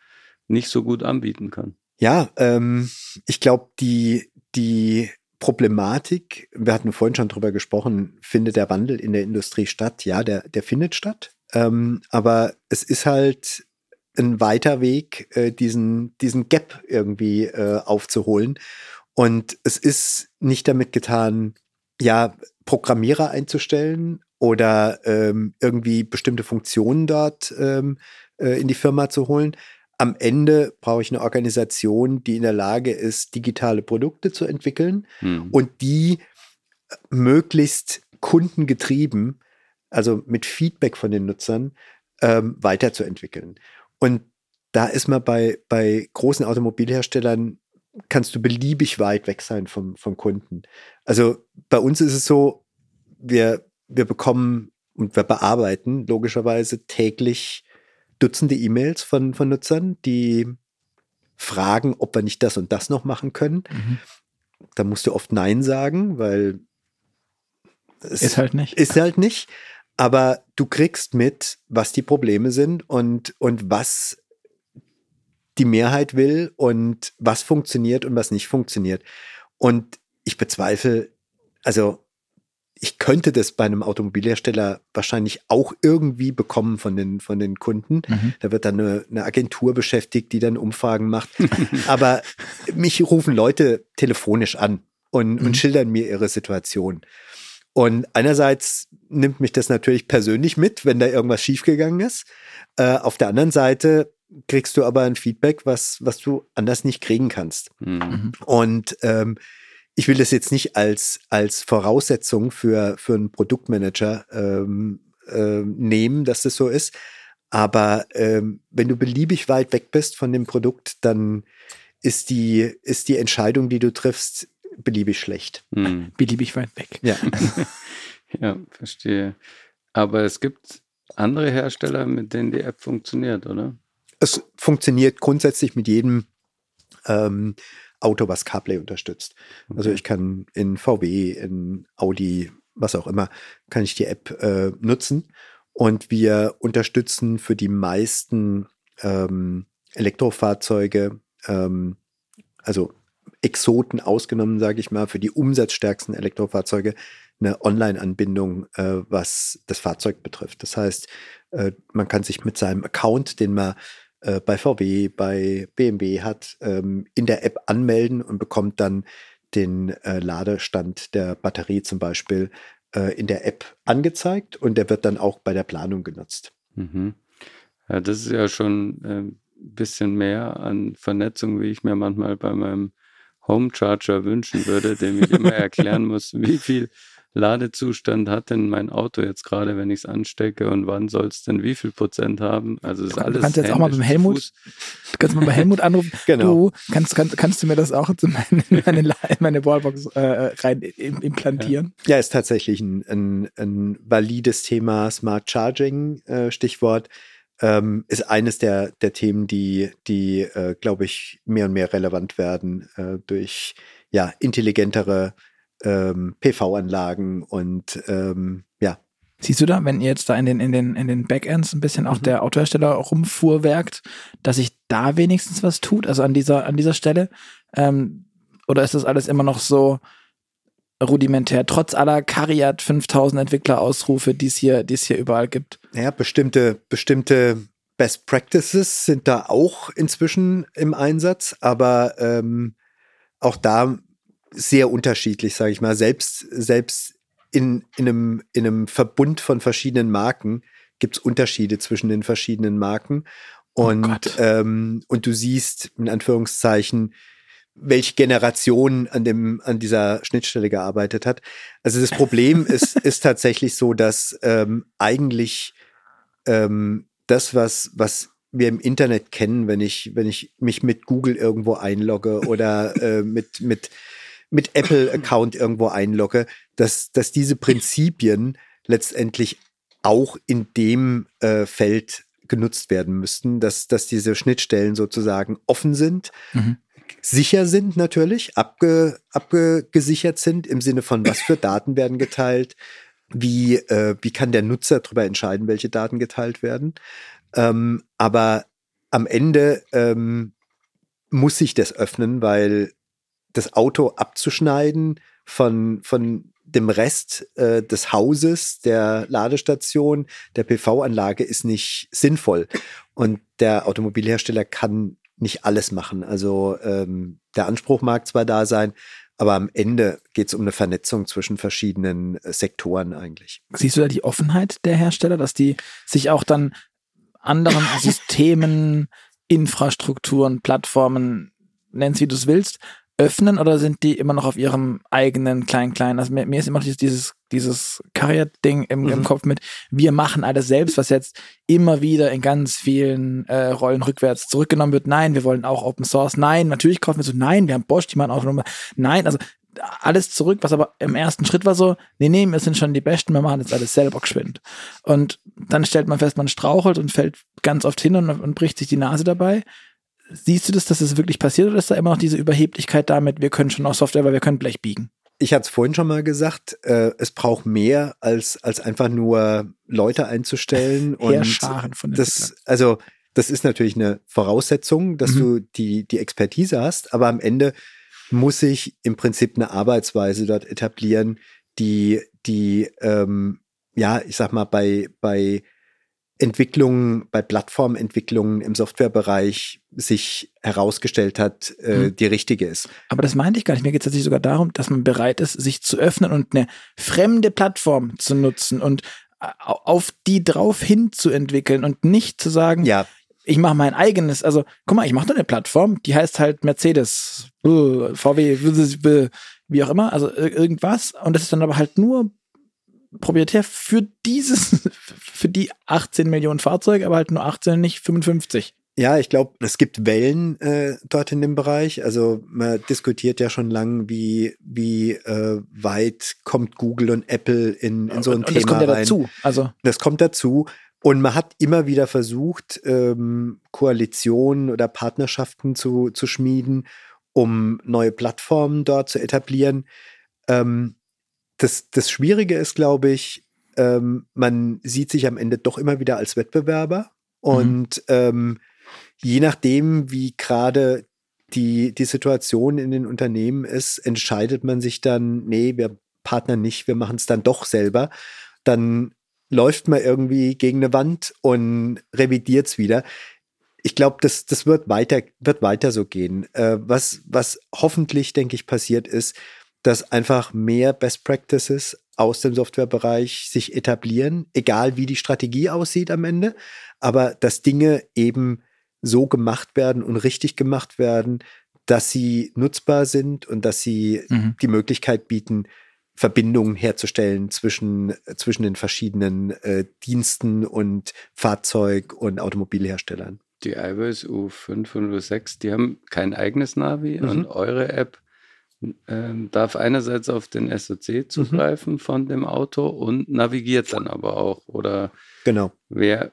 nicht so gut anbieten kann. Ja, ähm, ich glaube, die, die Problematik, wir hatten vorhin schon drüber gesprochen, findet der Wandel in der Industrie statt? Ja, der, der findet statt. Ähm, aber es ist halt ein weiter Weg, äh, diesen, diesen Gap irgendwie äh, aufzuholen. Und es ist nicht damit getan, ja, Programmierer einzustellen oder ähm, irgendwie bestimmte Funktionen dort ähm, äh, in die Firma zu holen. Am Ende brauche ich eine Organisation, die in der Lage ist, digitale Produkte zu entwickeln hm. und die möglichst kundengetrieben, also mit Feedback von den Nutzern, ähm, weiterzuentwickeln. Und da ist man bei, bei großen Automobilherstellern kannst du beliebig weit weg sein vom, vom Kunden. Also bei uns ist es so, wir, wir bekommen und wir bearbeiten logischerweise täglich Dutzende E-Mails von, von Nutzern, die fragen, ob wir nicht das und das noch machen können. Mhm. Da musst du oft Nein sagen, weil es ist halt nicht. Ist halt nicht. Aber du kriegst mit, was die Probleme sind und, und was die Mehrheit will und was funktioniert und was nicht funktioniert. Und ich bezweifle, also ich könnte das bei einem Automobilhersteller wahrscheinlich auch irgendwie bekommen von den, von den Kunden. Mhm. Da wird dann eine, eine, Agentur beschäftigt, die dann Umfragen macht. (laughs) Aber mich rufen Leute telefonisch an und, mhm. und schildern mir ihre Situation. Und einerseits nimmt mich das natürlich persönlich mit, wenn da irgendwas schiefgegangen ist. Äh, auf der anderen Seite kriegst du aber ein Feedback, was, was du anders nicht kriegen kannst. Mhm. Und ähm, ich will das jetzt nicht als, als Voraussetzung für, für einen Produktmanager ähm, äh, nehmen, dass das so ist. Aber ähm, wenn du beliebig weit weg bist von dem Produkt, dann ist die, ist die Entscheidung, die du triffst, beliebig schlecht. Hm. (laughs) Beliebig weit weg. Ja. (laughs) ja, verstehe. Aber es gibt andere Hersteller, mit denen die App funktioniert, oder? Es funktioniert grundsätzlich mit jedem ähm, Auto, was CarPlay unterstützt. Also okay. Also ich kann in VW, in Audi, was auch immer, kann ich die App äh, nutzen. Und wir unterstützen für die meisten ähm, Elektrofahrzeuge, ähm, also Exoten ausgenommen, sage ich mal, für die umsatzstärksten Elektrofahrzeuge eine Online-Anbindung, äh, was das Fahrzeug betrifft. Das heißt, äh, man kann sich mit seinem Account, den man äh, bei VW, bei BMW hat, ähm, in der App anmelden und bekommt dann den äh, Ladestand der Batterie zum Beispiel äh, in der App angezeigt und der wird dann auch bei der Planung genutzt. Mhm. Ja, das ist ja schon ein bisschen mehr an Vernetzung, wie ich mir manchmal bei meinem Home Charger wünschen würde, dem ich immer (laughs) erklären muss, wie viel Ladezustand hat denn mein Auto jetzt gerade, wenn ich es anstecke und wann soll es denn wie viel Prozent haben? Also ist alles. Du kannst jetzt auch mal beim Helmut, du kannst mal bei Helmut anrufen. (laughs) genau. Du kannst, kannst, kannst du mir das auch in (laughs) meine, meine, meine Wallbox äh, rein implantieren? Ja. ja, ist tatsächlich ein, ein, ein valides Thema, Smart Charging, äh, Stichwort. Ähm, ist eines der, der Themen, die, die äh, glaube ich, mehr und mehr relevant werden äh, durch ja, intelligentere ähm, PV-Anlagen und ähm, ja. Siehst du da, wenn ihr jetzt da in den, in den, in den Backends ein bisschen auch mhm. der Autohersteller rumfuhrwerkt, dass sich da wenigstens was tut, also an dieser, an dieser Stelle? Ähm, oder ist das alles immer noch so rudimentär, trotz aller Cariat 5000 Entwicklerausrufe, die es hier, die es hier überall gibt? Ja, bestimmte, bestimmte Best Practices sind da auch inzwischen im Einsatz, aber ähm, auch da sehr unterschiedlich, sage ich mal. Selbst, selbst in, in, einem, in einem Verbund von verschiedenen Marken gibt es Unterschiede zwischen den verschiedenen Marken. Oh und, oh ähm, und du siehst, in Anführungszeichen, welche Generation an dem an dieser Schnittstelle gearbeitet hat. Also das Problem (laughs) ist ist tatsächlich so, dass ähm, eigentlich ähm, das was was wir im Internet kennen, wenn ich wenn ich mich mit Google irgendwo einlogge oder äh, mit mit mit Apple-Account irgendwo einlogge, dass, dass diese Prinzipien letztendlich auch in dem äh, Feld genutzt werden müssten, dass, dass diese Schnittstellen sozusagen offen sind, mhm. sicher sind natürlich, abge, abgesichert sind im Sinne von, was für Daten werden geteilt, wie, äh, wie kann der Nutzer darüber entscheiden, welche Daten geteilt werden. Ähm, aber am Ende ähm, muss sich das öffnen, weil das Auto abzuschneiden von, von dem Rest äh, des Hauses, der Ladestation, der PV-Anlage ist nicht sinnvoll. Und der Automobilhersteller kann nicht alles machen. Also ähm, der Anspruch mag zwar da sein, aber am Ende geht es um eine Vernetzung zwischen verschiedenen äh, Sektoren eigentlich. Siehst du da die Offenheit der Hersteller, dass die sich auch dann anderen (laughs) Systemen, Infrastrukturen, Plattformen, nennst wie du es willst, öffnen oder sind die immer noch auf ihrem eigenen kleinen kleinen? Also mir, mir ist immer noch dieses, dieses, dieses Karriert-Ding im, mhm. im Kopf mit, wir machen alles selbst, was jetzt immer wieder in ganz vielen äh, Rollen rückwärts zurückgenommen wird. Nein, wir wollen auch Open Source. Nein, natürlich kaufen wir so, nein, wir haben Bosch, die machen autonom. Nein, also alles zurück, was aber im ersten Schritt war so, nee, nee, wir sind schon die Besten, wir machen jetzt alles selber geschwind. Und dann stellt man fest, man strauchelt und fällt ganz oft hin und, und bricht sich die Nase dabei. Siehst du das, dass es das wirklich passiert oder ist da immer noch diese Überheblichkeit damit, wir können schon auch Software, weil wir können Blech biegen? Ich hatte es vorhin schon mal gesagt, äh, es braucht mehr als, als einfach nur Leute einzustellen. (laughs) und von das, also das ist natürlich eine Voraussetzung, dass mhm. du die, die Expertise hast, aber am Ende muss ich im Prinzip eine Arbeitsweise dort etablieren, die, die ähm, ja, ich sag mal, bei, bei Entwicklungen, bei Plattformentwicklungen im Softwarebereich sich herausgestellt hat, äh, hm. die richtige ist. Aber das meinte ich gar nicht. Mir geht es tatsächlich sogar darum, dass man bereit ist, sich zu öffnen und eine fremde Plattform zu nutzen und äh, auf die drauf hin zu entwickeln und nicht zu sagen, ja. ich mache mein eigenes. Also, guck mal, ich mache da eine Plattform, die heißt halt Mercedes, VW, wie auch immer, also irgendwas. Und das ist dann aber halt nur proprietär für dieses, für die 18 Millionen Fahrzeuge, aber halt nur 18, nicht 55. Ja, ich glaube, es gibt Wellen äh, dort in dem Bereich. Also man diskutiert ja schon lange, wie, wie äh, weit kommt Google und Apple in, in so ein und, Thema und das kommt ja rein. dazu. Also das kommt dazu. Und man hat immer wieder versucht, ähm, Koalitionen oder Partnerschaften zu, zu schmieden, um neue Plattformen dort zu etablieren. Ähm, das, das Schwierige ist, glaube ich, ähm, man sieht sich am Ende doch immer wieder als Wettbewerber. Mhm. Und mhm. ähm, je nachdem, wie gerade die, die Situation in den Unternehmen ist, entscheidet man sich dann, nee, wir partnern nicht, wir machen es dann doch selber. Dann läuft man irgendwie gegen eine Wand und revidiert es wieder. Ich glaube, das, das wird weiter, wird weiter so gehen. Äh, was, was hoffentlich, denke ich, passiert ist, dass einfach mehr Best Practices aus dem Softwarebereich sich etablieren, egal wie die Strategie aussieht am Ende, aber dass Dinge eben so gemacht werden und richtig gemacht werden, dass sie nutzbar sind und dass sie mhm. die Möglichkeit bieten, Verbindungen herzustellen zwischen, zwischen den verschiedenen äh, Diensten und Fahrzeug- und Automobilherstellern. Die iWays U5 und U6, die haben kein eigenes Navi mhm. und eure App ähm, darf einerseits auf den SOC mhm. zugreifen mhm. von dem Auto und navigiert dann aber auch. Oder genau. wer,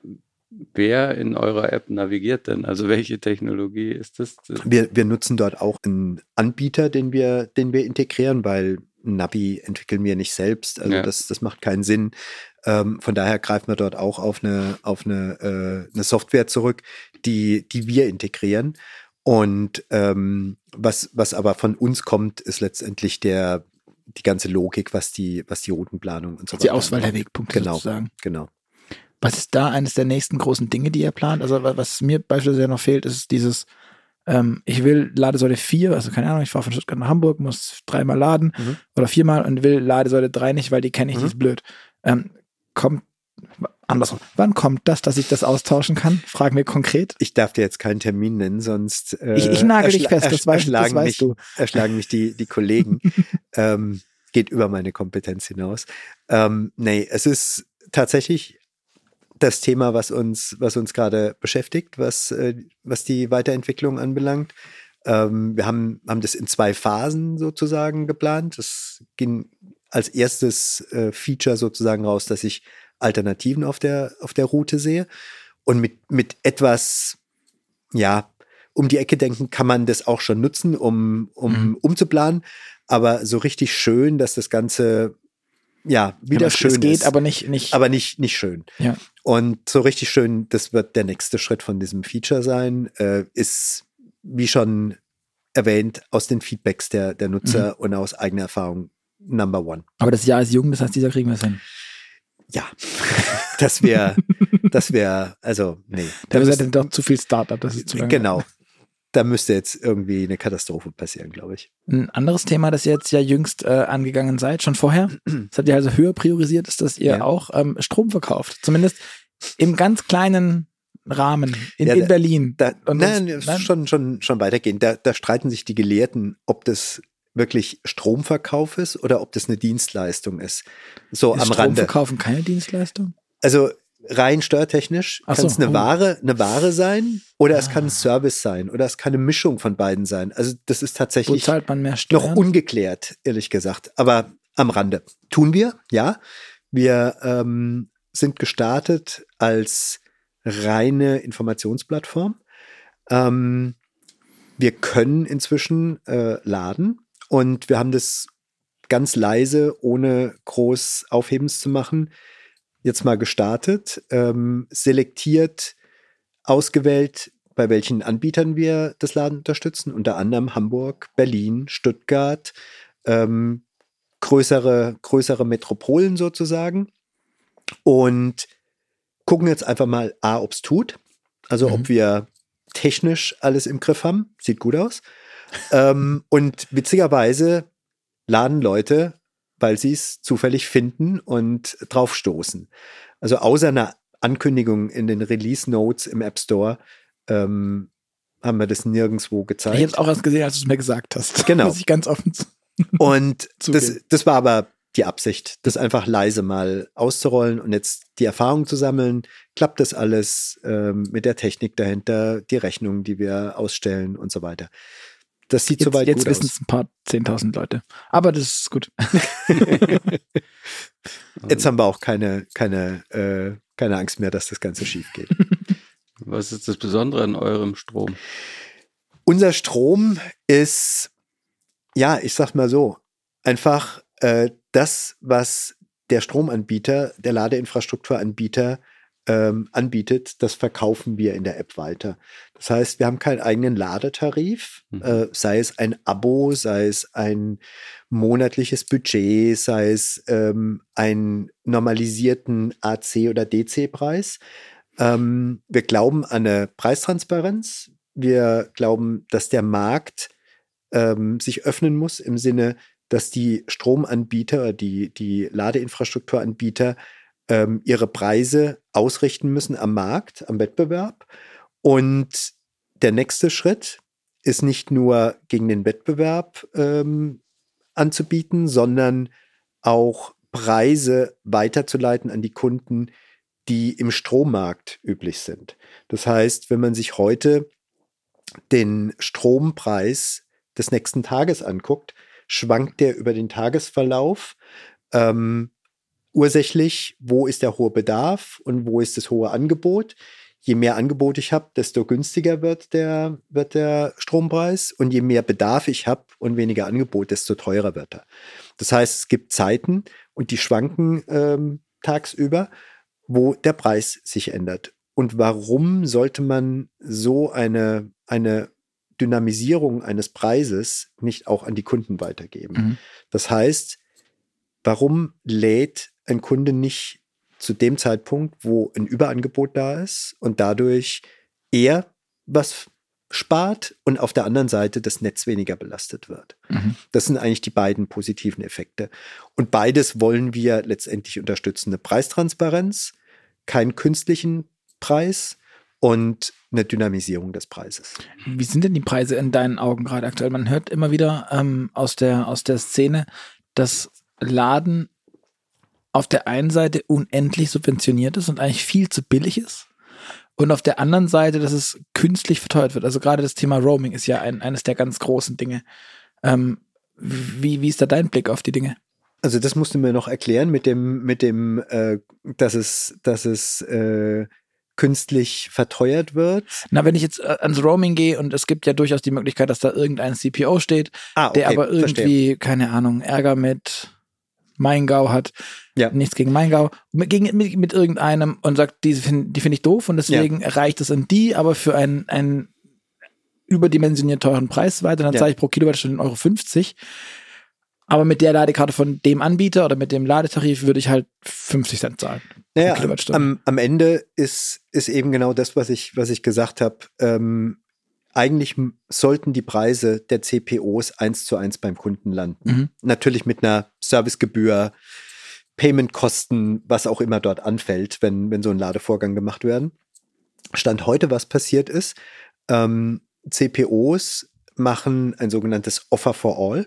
wer in eurer App navigiert denn? Also welche Technologie ist das? Wir, wir nutzen dort auch einen Anbieter, den wir, den wir integrieren, weil Navi entwickeln wir nicht selbst. Also ja. das, das macht keinen Sinn. Ähm, von daher greifen wir dort auch auf eine, auf eine, äh, eine Software zurück, die, die wir integrieren. Und ähm, was, was aber von uns kommt, ist letztendlich der, die ganze Logik, was die, was die Routenplanung und so weiter. Die Auswahl der Wegpunkte genau, sozusagen. Genau. Was ist da eines der nächsten großen Dinge, die ihr plant? Also was mir beispielsweise noch fehlt, ist dieses, ähm, ich will Ladesäule 4, also keine Ahnung, ich fahre von Stuttgart nach Hamburg, muss dreimal laden mhm. oder viermal und will Ladesäule 3 nicht, weil die kenne ich, mhm. die ist blöd. Ähm, kommt andersrum. Wann kommt das, dass ich das austauschen kann? Fragen wir konkret. Ich darf dir jetzt keinen Termin nennen, sonst äh, ich, ich nagel dich fest, das, weiß, das weißt mich, du. Erschlagen mich die, die Kollegen. (laughs) ähm, geht über meine Kompetenz hinaus. Ähm, nee, es ist tatsächlich das Thema, was uns, was uns gerade beschäftigt, was, äh, was die Weiterentwicklung anbelangt. Ähm, wir haben, haben das in zwei Phasen sozusagen geplant. Das ging als erstes äh, Feature sozusagen raus, dass ich Alternativen auf der, auf der Route sehe. Und mit, mit etwas, ja, um die Ecke denken, kann man das auch schon nutzen, um, um mhm. umzuplanen. Aber so richtig schön, dass das Ganze ja, wieder ja, schön es geht, ist. aber nicht, nicht. Aber nicht, nicht schön. Ja. Und so richtig schön, das wird der nächste Schritt von diesem Feature sein, äh, ist, wie schon erwähnt, aus den Feedbacks der, der Nutzer mhm. und aus eigener Erfahrung Number One. Aber das Jahr ist jung, das heißt, dieser kriegen wir es hin. Ja, das wäre, das wäre, also, nee. Da ist dann doch zu viel Startup, das ist zu lange. Genau, da müsste jetzt irgendwie eine Katastrophe passieren, glaube ich. Ein anderes Thema, das ihr jetzt ja jüngst äh, angegangen seid, schon vorher, das habt ihr also höher priorisiert, ist, dass ihr ja. auch ähm, Strom verkauft. Zumindest im ganz kleinen Rahmen in, ja, in Berlin. Da, nein, nein, schon, schon, schon weitergehen. Da, da streiten sich die Gelehrten, ob das wirklich Stromverkauf ist oder ob das eine Dienstleistung ist. So ist am Rande. Stromverkaufen keine Dienstleistung? Also rein steuertechnisch kann es eine oh. Ware, eine Ware sein oder ah. es kann ein ah. Service sein oder es kann eine Mischung von beiden sein. Also das ist tatsächlich noch ungeklärt, ehrlich gesagt. Aber am Rande. Tun wir, ja. Wir ähm, sind gestartet als reine Informationsplattform. Ähm, wir können inzwischen äh, laden und wir haben das ganz leise, ohne groß Aufhebens zu machen, jetzt mal gestartet, ähm, selektiert, ausgewählt, bei welchen Anbietern wir das Laden unterstützen, unter anderem Hamburg, Berlin, Stuttgart, ähm, größere, größere Metropolen sozusagen. Und gucken jetzt einfach mal, A, ob es tut. Also mhm. ob wir technisch alles im Griff haben. Sieht gut aus. Ähm, und witzigerweise laden Leute weil sie es zufällig finden und draufstoßen. Also außer einer Ankündigung in den Release Notes im App Store ähm, haben wir das nirgendwo gezeigt. Ich habe es auch erst gesehen, als du es mir gesagt hast. (laughs) Genau. Muss ich ganz offen (laughs) Und das, das war aber die Absicht, das einfach leise mal auszurollen und jetzt die Erfahrung zu sammeln. Klappt das alles ähm, mit der Technik dahinter, die Rechnungen, die wir ausstellen und so weiter. Das sieht jetzt, soweit jetzt gut aus. Jetzt wissen es ein paar 10.000 Leute. Aber das ist gut. (laughs) jetzt haben wir auch keine, keine, äh, keine Angst mehr, dass das Ganze schief geht. (laughs) Was ist das Besondere an eurem Strom? Unser Strom ist, ja, ich sag mal so, einfach äh, das, was der Stromanbieter, der Ladeinfrastrukturanbieter ähm, anbietet, das verkaufen wir in der App weiter. Das heißt, wir haben keinen eigenen Ladetarif, mhm. äh, sei es ein Abo, sei es ein monatliches Budget, sei es ähm, einen normalisierten AC- oder DC-Preis. Ähm, wir glauben an eine Preistransparenz. Wir glauben, dass der Markt ähm, sich öffnen muss im Sinne, dass die Stromanbieter, die, die Ladeinfrastrukturanbieter ähm, ihre Preise ausrichten müssen am Markt, am Wettbewerb. Und der nächste Schritt ist nicht nur gegen den Wettbewerb ähm, anzubieten, sondern auch Preise weiterzuleiten an die Kunden, die im Strommarkt üblich sind. Das heißt, wenn man sich heute den Strompreis des nächsten Tages anguckt, schwankt der über den Tagesverlauf. Ähm, ursächlich, wo ist der hohe Bedarf und wo ist das hohe Angebot. Je mehr Angebot ich habe, desto günstiger wird der, wird der Strompreis und je mehr Bedarf ich habe und weniger Angebot, desto teurer wird er. Das heißt, es gibt Zeiten und die schwanken ähm, tagsüber, wo der Preis sich ändert. Und warum sollte man so eine, eine Dynamisierung eines Preises nicht auch an die Kunden weitergeben? Mhm. Das heißt, warum lädt ein Kunde nicht zu dem Zeitpunkt, wo ein Überangebot da ist und dadurch eher was spart und auf der anderen Seite das Netz weniger belastet wird. Mhm. Das sind eigentlich die beiden positiven Effekte. Und beides wollen wir letztendlich unterstützen. Eine Preistransparenz, keinen künstlichen Preis und eine Dynamisierung des Preises. Wie sind denn die Preise in deinen Augen gerade aktuell? Man hört immer wieder ähm, aus, der, aus der Szene, dass Laden auf der einen Seite unendlich subventioniert ist und eigentlich viel zu billig ist. Und auf der anderen Seite, dass es künstlich verteuert wird. Also gerade das Thema Roaming ist ja ein, eines der ganz großen Dinge. Ähm, wie, wie ist da dein Blick auf die Dinge? Also das musst du mir noch erklären mit dem, mit dem, äh, dass es, dass es äh, künstlich verteuert wird. Na, wenn ich jetzt äh, ans Roaming gehe und es gibt ja durchaus die Möglichkeit, dass da irgendein CPO steht, ah, okay, der aber irgendwie, verstehe. keine Ahnung, Ärger mit Maingau hat. Ja. Nichts gegen Maingau. Mit, gegen, mit, mit irgendeinem und sagt, die, find, die finde ich doof und deswegen ja. reicht es an die, aber für einen, einen überdimensioniert teuren Preis weiter. Dann ja. zahle ich pro Kilowattstunde Euro 50. Aber mit der Ladekarte von dem Anbieter oder mit dem Ladetarif würde ich halt 50 Cent zahlen. Naja, am, am Ende ist, ist eben genau das, was ich, was ich gesagt habe. Ähm, eigentlich sollten die Preise der CPOs eins zu eins beim Kunden landen. Mhm. Natürlich mit einer Servicegebühr, Paymentkosten, was auch immer dort anfällt, wenn, wenn so ein Ladevorgang gemacht werden. Stand heute, was passiert ist, ähm, CPOs machen ein sogenanntes Offer for All.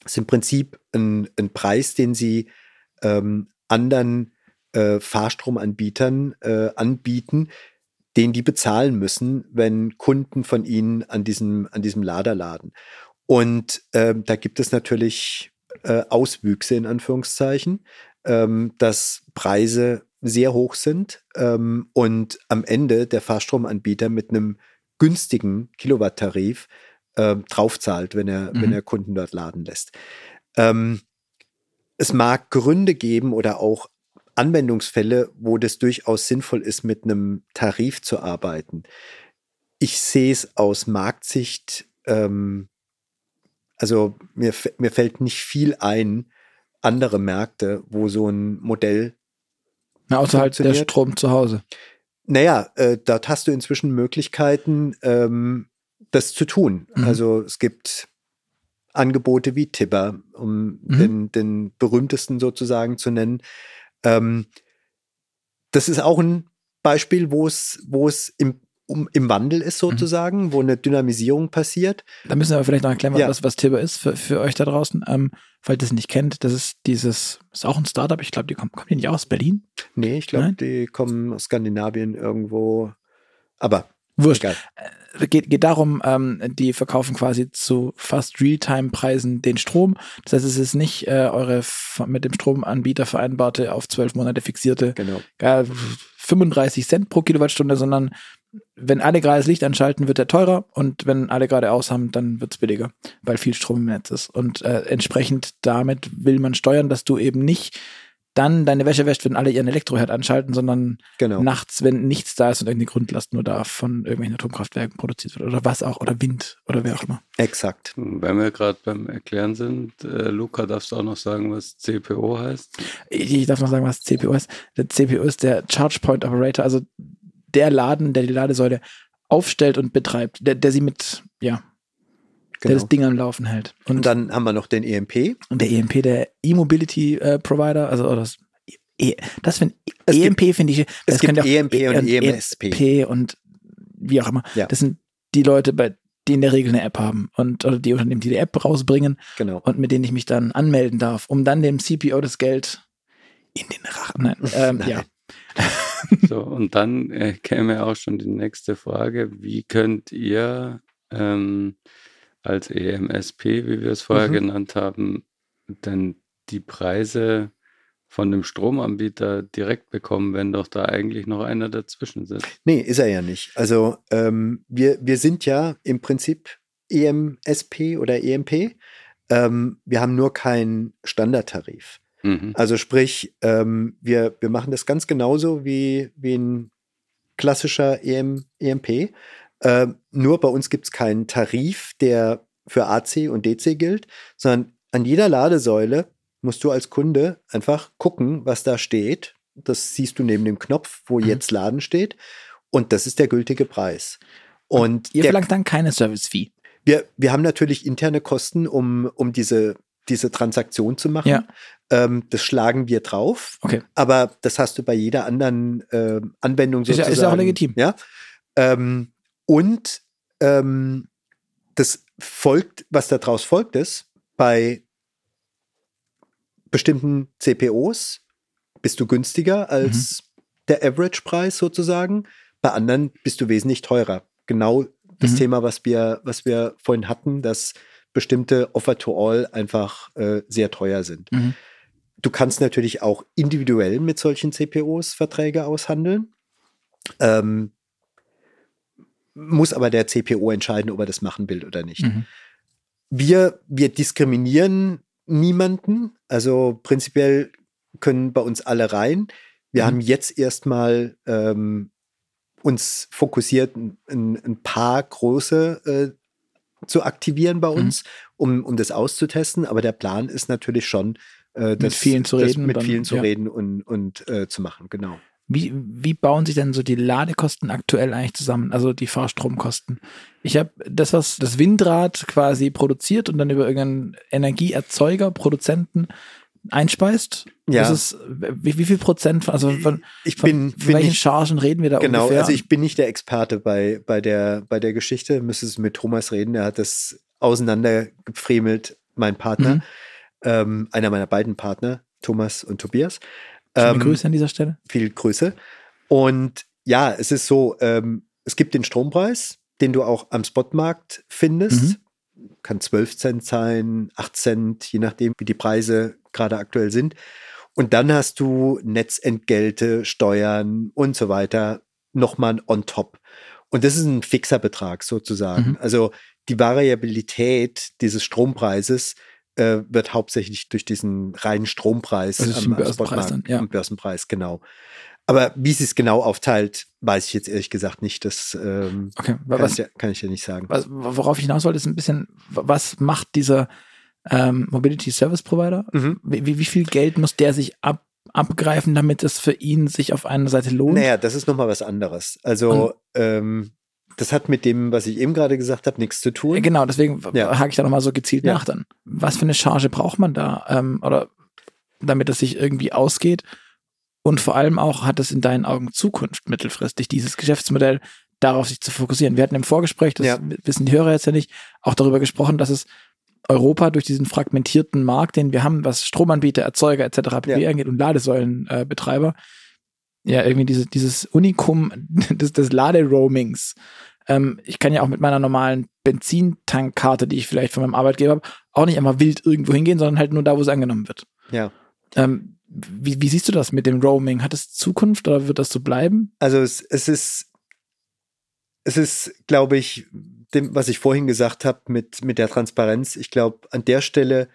Das ist im Prinzip ein, ein Preis, den sie ähm, anderen äh, Fahrstromanbietern äh, anbieten, den die bezahlen müssen, wenn Kunden von ihnen an diesem, an diesem Lader laden. Und ähm, da gibt es natürlich äh, Auswüchse in Anführungszeichen, ähm, dass Preise sehr hoch sind ähm, und am Ende der Fahrstromanbieter mit einem günstigen Kilowatttarif äh, draufzahlt, wenn er, mhm. wenn er Kunden dort laden lässt. Ähm, es mag Gründe geben oder auch Anwendungsfälle, wo das durchaus sinnvoll ist, mit einem Tarif zu arbeiten. Ich sehe es aus Marktsicht, ähm, also mir, mir fällt nicht viel ein, andere Märkte, wo so ein Modell. Na, außerhalb der Strom zu Hause. Naja, äh, dort hast du inzwischen Möglichkeiten, ähm, das zu tun. Mhm. Also es gibt Angebote wie Tibber, um mhm. den, den berühmtesten sozusagen zu nennen. Ähm, das ist auch ein Beispiel, wo es, wo es im, um, im Wandel ist mhm. sozusagen, mhm. wo eine Dynamisierung passiert. Da müssen wir vielleicht noch erklären, ja. was, was Tibber ist für, für euch da draußen. Ähm, falls ihr es nicht kennt, das ist dieses, ist auch ein Startup, ich glaube, die kommen, kommen die nicht aus Berlin? Nee, ich glaube, die kommen aus Skandinavien irgendwo. Aber Wurscht. Egal. Äh, geht, geht darum, ähm, die verkaufen quasi zu fast Realtime-Preisen den Strom. Das heißt, es ist nicht äh, eure mit dem Stromanbieter vereinbarte auf zwölf Monate fixierte genau. äh, 35 Cent pro Kilowattstunde, sondern wenn alle gerade das Licht anschalten, wird er teurer und wenn alle gerade aus haben, dann wird es billiger, weil viel Strom im Netz ist. Und äh, entsprechend damit will man steuern, dass du eben nicht dann deine Wäsche wäscht, wenn alle ihren Elektroherd anschalten, sondern genau. nachts, wenn nichts da ist und irgendeine Grundlast nur da von irgendwelchen Atomkraftwerken produziert wird oder was auch, oder Wind oder wer auch immer. Exakt. Wenn wir gerade beim Erklären sind, äh, Luca, darfst du auch noch sagen, was CPO heißt? Ich, ich darf noch sagen, was CPO ist. Der CPO ist der Charge Point Operator, also der Laden, der die Ladesäule aufstellt und betreibt, der, der sie mit, ja, genau. der das Ding am Laufen hält. Und, und, dann haben wir noch den EMP. Und der EMP, der E-Mobility äh, Provider, also oder das, e, das finde EMP finde ich, das es gibt EMP auch, und EMSP. EMP und wie auch immer. Ja. Das sind die Leute, bei die in der Regel eine App haben und oder die Unternehmen, die die App rausbringen genau. und mit denen ich mich dann anmelden darf, um dann dem CPO das Geld in den Rachen. Nein, (laughs) ähm, Nein. ja. (laughs) (laughs) so, und dann äh, käme auch schon die nächste Frage: Wie könnt ihr ähm, als EMSP, wie wir es vorher mhm. genannt haben, denn die Preise von dem Stromanbieter direkt bekommen, wenn doch da eigentlich noch einer dazwischen sitzt. Nee, ist er ja nicht. Also ähm, wir, wir sind ja im Prinzip EMSP oder EMP. Ähm, wir haben nur keinen Standardtarif. Mhm. Also sprich, ähm, wir, wir machen das ganz genauso wie, wie ein klassischer EM, EMP. Äh, nur bei uns gibt es keinen Tarif, der für AC und DC gilt, sondern an jeder Ladesäule musst du als Kunde einfach gucken, was da steht. Das siehst du neben dem Knopf, wo mhm. jetzt Laden steht. Und das ist der gültige Preis. Und, und ihr verlangt dann keine Service-Fee. Wir, wir haben natürlich interne Kosten, um, um diese, diese Transaktion zu machen. Ja. Ähm, das schlagen wir drauf. Okay. Aber das hast du bei jeder anderen äh, Anwendung sozusagen. Ist ja, ist ja auch legitim. Ja. Ähm, und ähm, das folgt, was daraus folgt, ist, bei bestimmten CPOs bist du günstiger als mhm. der Average-Preis sozusagen. Bei anderen bist du wesentlich teurer. Genau das mhm. Thema, was wir, was wir vorhin hatten, dass bestimmte Offer to All einfach äh, sehr teuer sind. Mhm. Du kannst natürlich auch individuell mit solchen CPOs Verträge aushandeln. Ähm, muss aber der CPO entscheiden, ob er das machen will oder nicht. Mhm. Wir, wir diskriminieren niemanden. Also prinzipiell können bei uns alle rein. Wir mhm. haben jetzt erstmal ähm, uns fokussiert, ein, ein paar große äh, zu aktivieren bei mhm. uns, mhm. um, um das auszutesten. Aber der Plan ist natürlich schon, äh, das, mit vielen zu reden. Mit dann, vielen zu ja. reden und, und äh, zu machen, genau. Wie, wie bauen sich denn so die Ladekosten aktuell eigentlich zusammen, also die Fahrstromkosten? Ich habe das, was das Windrad quasi produziert und dann über irgendeinen Energieerzeuger, Produzenten einspeist. Ja. Ist, wie, wie viel Prozent, also von, ich bin, von, von welchen ich, Chargen reden wir da genau, ungefähr? also ich bin nicht der Experte bei, bei, der, bei der Geschichte, müsstest mit Thomas reden, der hat das auseinandergefriemelt, mein Partner, mhm. ähm, einer meiner beiden Partner, Thomas und Tobias. Ähm, Grüße an dieser Stelle. Viel Grüße. Und ja, es ist so, ähm, es gibt den Strompreis, den du auch am Spotmarkt findest. Mhm. Kann 12 Cent sein, 8 Cent, je nachdem, wie die Preise gerade aktuell sind. Und dann hast du Netzentgelte, Steuern und so weiter nochmal on top. Und das ist ein fixer Betrag sozusagen. Mhm. Also die Variabilität dieses Strompreises äh, wird hauptsächlich durch diesen reinen Strompreis also am, Börsenpreis, dann, ja. Börsenpreis, genau. Aber wie sie es genau aufteilt, weiß ich jetzt ehrlich gesagt nicht. Das ähm, okay, kann, was, ich ja, kann, ich ja, nicht sagen. Was, worauf ich hinaus wollte, ist ein bisschen, was macht dieser ähm, Mobility Service Provider? Mhm. Wie, wie viel Geld muss der sich ab, abgreifen, damit es für ihn sich auf einer Seite lohnt? Naja, das ist nochmal was anderes. Also, ähm, das hat mit dem, was ich eben gerade gesagt habe, nichts zu tun. Genau, deswegen ja. hake ich da nochmal so gezielt ja. nach dann. Was für eine Charge braucht man da? Ähm, oder damit es sich irgendwie ausgeht? Und vor allem auch, hat es in deinen Augen Zukunft mittelfristig, dieses Geschäftsmodell darauf sich zu fokussieren? Wir hatten im Vorgespräch, das ja. wissen die Hörer jetzt ja nicht, auch darüber gesprochen, dass es Europa durch diesen fragmentierten Markt, den wir haben, was Stromanbieter, Erzeuger etc. pp. angeht und Ladesäulenbetreiber, äh, ja, irgendwie diese, dieses Unikum (laughs) des, des Laderoamings. Ähm, ich kann ja auch mit meiner normalen Benzintankkarte, die ich vielleicht von meinem Arbeitgeber habe, auch nicht einmal wild irgendwo hingehen, sondern halt nur da, wo es angenommen wird. Ja. Ähm, wie, wie siehst du das mit dem Roaming? Hat es Zukunft oder wird das so bleiben? Also es, es ist, es ist, glaube ich, dem, was ich vorhin gesagt habe mit, mit der Transparenz. Ich glaube, an der Stelle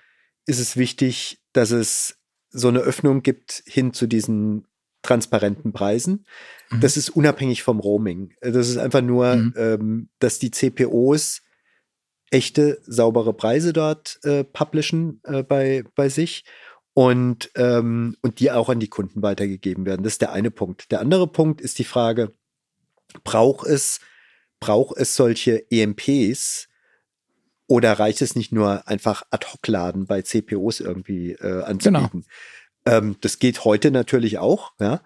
ist es wichtig, dass es so eine Öffnung gibt hin zu diesen transparenten Preisen. Mhm. Das ist unabhängig vom Roaming. Das ist einfach nur, mhm. ähm, dass die CPOs echte, saubere Preise dort äh, publishen äh, bei, bei sich und, ähm, und die auch an die Kunden weitergegeben werden. Das ist der eine Punkt. Der andere Punkt ist die Frage, braucht es, braucht es solche EMPs oder reicht es nicht nur einfach Ad-Hoc-Laden bei CPOs irgendwie äh, anzubieten? Genau. Ähm, das geht heute natürlich auch. Ja.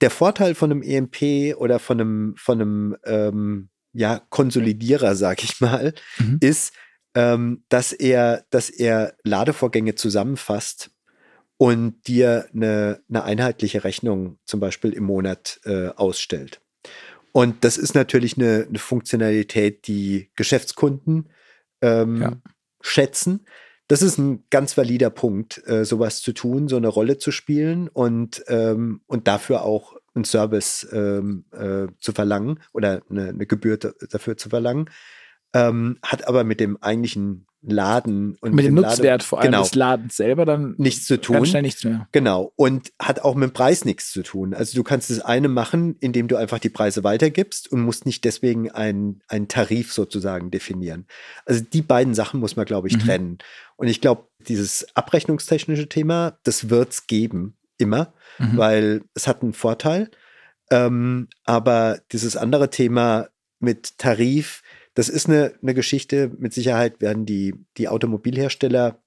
Der Vorteil von einem EMP oder von einem, von einem ähm, ja, Konsolidierer, sag ich mal, mhm. ist, ähm, dass er, dass er Ladevorgänge zusammenfasst und dir eine, eine einheitliche Rechnung zum Beispiel im Monat äh, ausstellt. Und das ist natürlich eine, eine Funktionalität, die Geschäftskunden ähm, ja. schätzen, das ist ein ganz valider Punkt, äh, sowas zu tun, so eine Rolle zu spielen und, ähm, und dafür auch einen Service ähm, äh, zu verlangen oder eine, eine Gebühr dafür zu verlangen. Ähm, hat aber mit dem eigentlichen Laden und mit dem, dem Nutzwert vor allem genau, des Ladens selber dann nichts zu tun. Schnell nichts mehr. Genau. Und hat auch mit dem Preis nichts zu tun. Also du kannst das eine machen, indem du einfach die Preise weitergibst und musst nicht deswegen einen, einen Tarif sozusagen definieren. Also die beiden Sachen muss man, glaube ich, mhm. trennen. Und ich glaube, dieses abrechnungstechnische Thema, das wird es geben, immer, mhm. weil es hat einen Vorteil. Ähm, aber dieses andere Thema mit Tarif, das ist eine, eine Geschichte. Mit Sicherheit werden die, die Automobilhersteller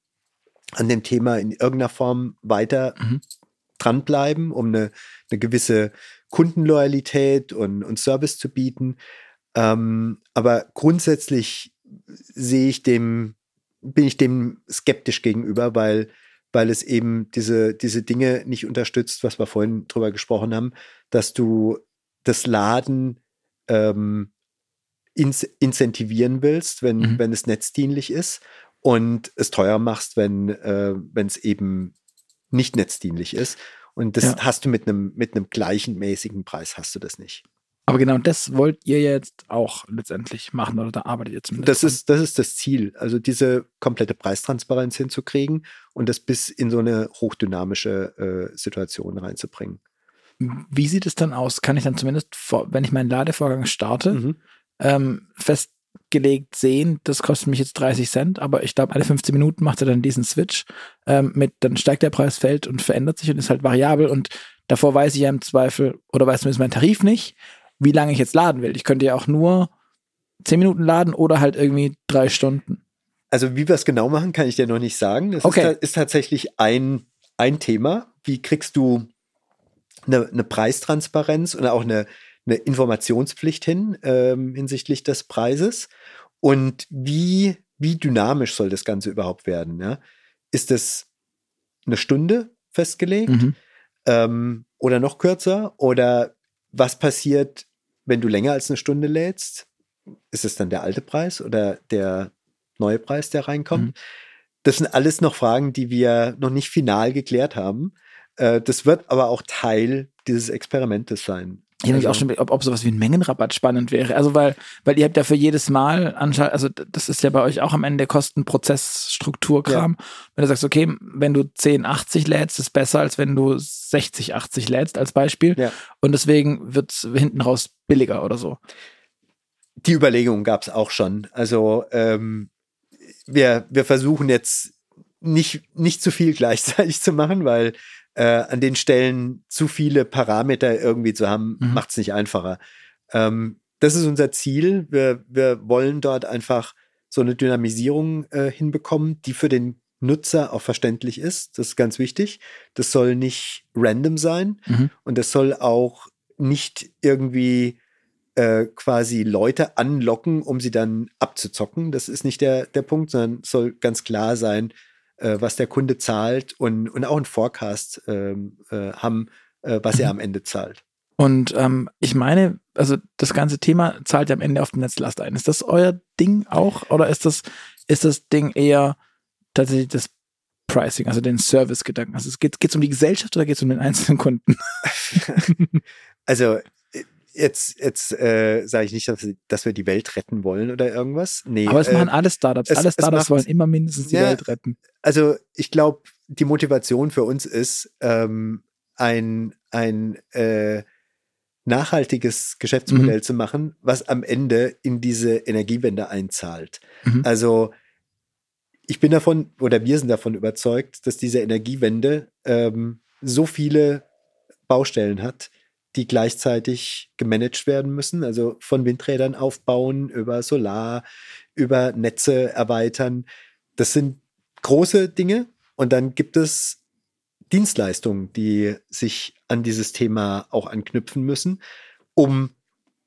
an dem Thema in irgendeiner Form weiter mhm. dranbleiben, um eine, eine gewisse Kundenloyalität und, und Service zu bieten. Ähm, aber grundsätzlich sehe ich dem, bin ich dem skeptisch gegenüber, weil, weil es eben diese, diese Dinge nicht unterstützt, was wir vorhin drüber gesprochen haben, dass du das Laden ähm, incentivieren willst, wenn, mhm. wenn es netzdienlich ist und es teuer machst, wenn äh, es eben nicht netzdienlich ist. Und das ja. hast du mit einem mit einem gleichenmäßigen Preis hast du das nicht. Aber genau das wollt ihr jetzt auch letztendlich machen oder da arbeitet ihr zumindest. Das ist, das ist das Ziel, also diese komplette Preistransparenz hinzukriegen und das bis in so eine hochdynamische äh, Situation reinzubringen. Wie sieht es dann aus? Kann ich dann zumindest, wenn ich meinen Ladevorgang starte, mhm. Ähm, festgelegt sehen, das kostet mich jetzt 30 Cent, aber ich glaube, alle 15 Minuten macht er dann diesen Switch ähm, mit, dann steigt der Preis, fällt und verändert sich und ist halt variabel und davor weiß ich ja im Zweifel, oder weiß zumindest mein Tarif nicht, wie lange ich jetzt laden will. Ich könnte ja auch nur zehn Minuten laden oder halt irgendwie drei Stunden. Also wie wir es genau machen, kann ich dir noch nicht sagen. Das okay. ist, ist, tatsächlich ein, ein Thema. Wie kriegst du eine, eine Preistransparenz und auch eine, eine Informationspflicht hin ähm, hinsichtlich des Preises? Und wie, wie dynamisch soll das Ganze überhaupt werden? Ja? Ist es eine Stunde festgelegt mhm. ähm, oder noch kürzer? Oder was passiert, wenn du länger als eine Stunde lädst, ist es dann der alte Preis oder der neue Preis, der reinkommt? Mhm. Das sind alles noch Fragen, die wir noch nicht final geklärt haben. Äh, das wird aber auch Teil dieses Experimentes sein. Ich also, auch schon, ob, ob sowas wie ein Mengenrabatt spannend wäre. Also, weil, weil ihr habt ja für jedes Mal anscheinend, also das ist ja bei euch auch am Ende Kostenprozessstrukturkram. Ja. Wenn du sagst, okay, wenn du 1080 lädst, ist besser, als wenn du 6080 lädst, als Beispiel. Ja. Und deswegen wird es hinten raus billiger oder so. Die Überlegung gab es auch schon. Also, ähm, wir, wir versuchen jetzt nicht, nicht zu viel gleichzeitig (laughs) zu machen, weil äh, an den Stellen zu viele Parameter irgendwie zu haben, mhm. macht es nicht einfacher. Ähm, das ist unser Ziel. Wir, wir wollen dort einfach so eine Dynamisierung äh, hinbekommen, die für den Nutzer auch verständlich ist. Das ist ganz wichtig. Das soll nicht random sein mhm. und das soll auch nicht irgendwie äh, quasi Leute anlocken, um sie dann abzuzocken. Das ist nicht der, der Punkt, sondern soll ganz klar sein, was der Kunde zahlt und, und auch einen Forecast ähm, äh, haben, äh, was er mhm. am Ende zahlt. Und ähm, ich meine, also das ganze Thema zahlt ja am Ende auf den Netzlast ein. Ist das euer Ding auch oder ist das, ist das Ding eher tatsächlich das Pricing, also den Service-Gedanken? Also es geht es um die Gesellschaft oder geht es um den einzelnen Kunden? (laughs) also jetzt, jetzt äh, sage ich nicht, dass, dass, wir die Welt retten wollen oder irgendwas. Nee, Aber es äh, machen alle Startups. Es, alle Startups wollen immer mindestens die ja, Welt retten. Also ich glaube, die Motivation für uns ist, ähm, ein, ein äh, nachhaltiges Geschäftsmodell mhm. zu machen, was am Ende in diese Energiewende einzahlt. Mhm. Also ich bin davon oder wir sind davon überzeugt, dass diese Energiewende ähm, so viele Baustellen hat, die gleichzeitig gemanagt werden müssen. Also von Windrädern aufbauen, über Solar, über Netze erweitern. Das sind große Dinge. Und dann gibt es Dienstleistungen, die sich an dieses Thema auch anknüpfen müssen, um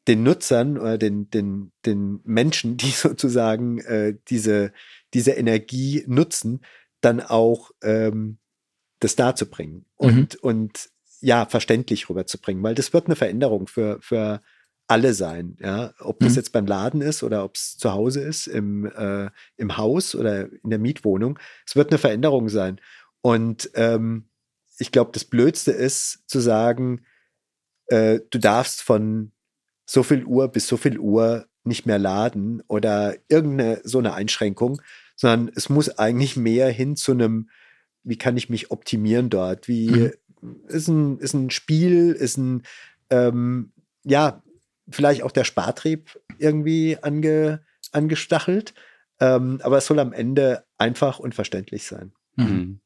den Nutzern oder den, den, den Menschen, (laughs) die sozusagen äh, diese, diese Energie nutzen, dann auch ähm, das darzubringen. Und, mhm. und ja, verständlich rüberzubringen, weil das wird eine Veränderung für, für alle sein. Ja? Ob das mhm. jetzt beim Laden ist oder ob es zu Hause ist, im, äh, im Haus oder in der Mietwohnung. Es wird eine Veränderung sein. Und ähm, ich glaube, das Blödste ist zu sagen, äh, du darfst von so viel Uhr bis so viel Uhr nicht mehr laden oder irgendeine so eine Einschränkung, sondern es muss eigentlich mehr hin zu einem, wie kann ich mich optimieren dort? Wie, mhm ist ein, ist ein Spiel, ist ein, ähm, ja, vielleicht auch der Spartrieb irgendwie ange, angestachelt. Ähm, aber es soll am Ende einfach und verständlich sein. Mhm. mhm.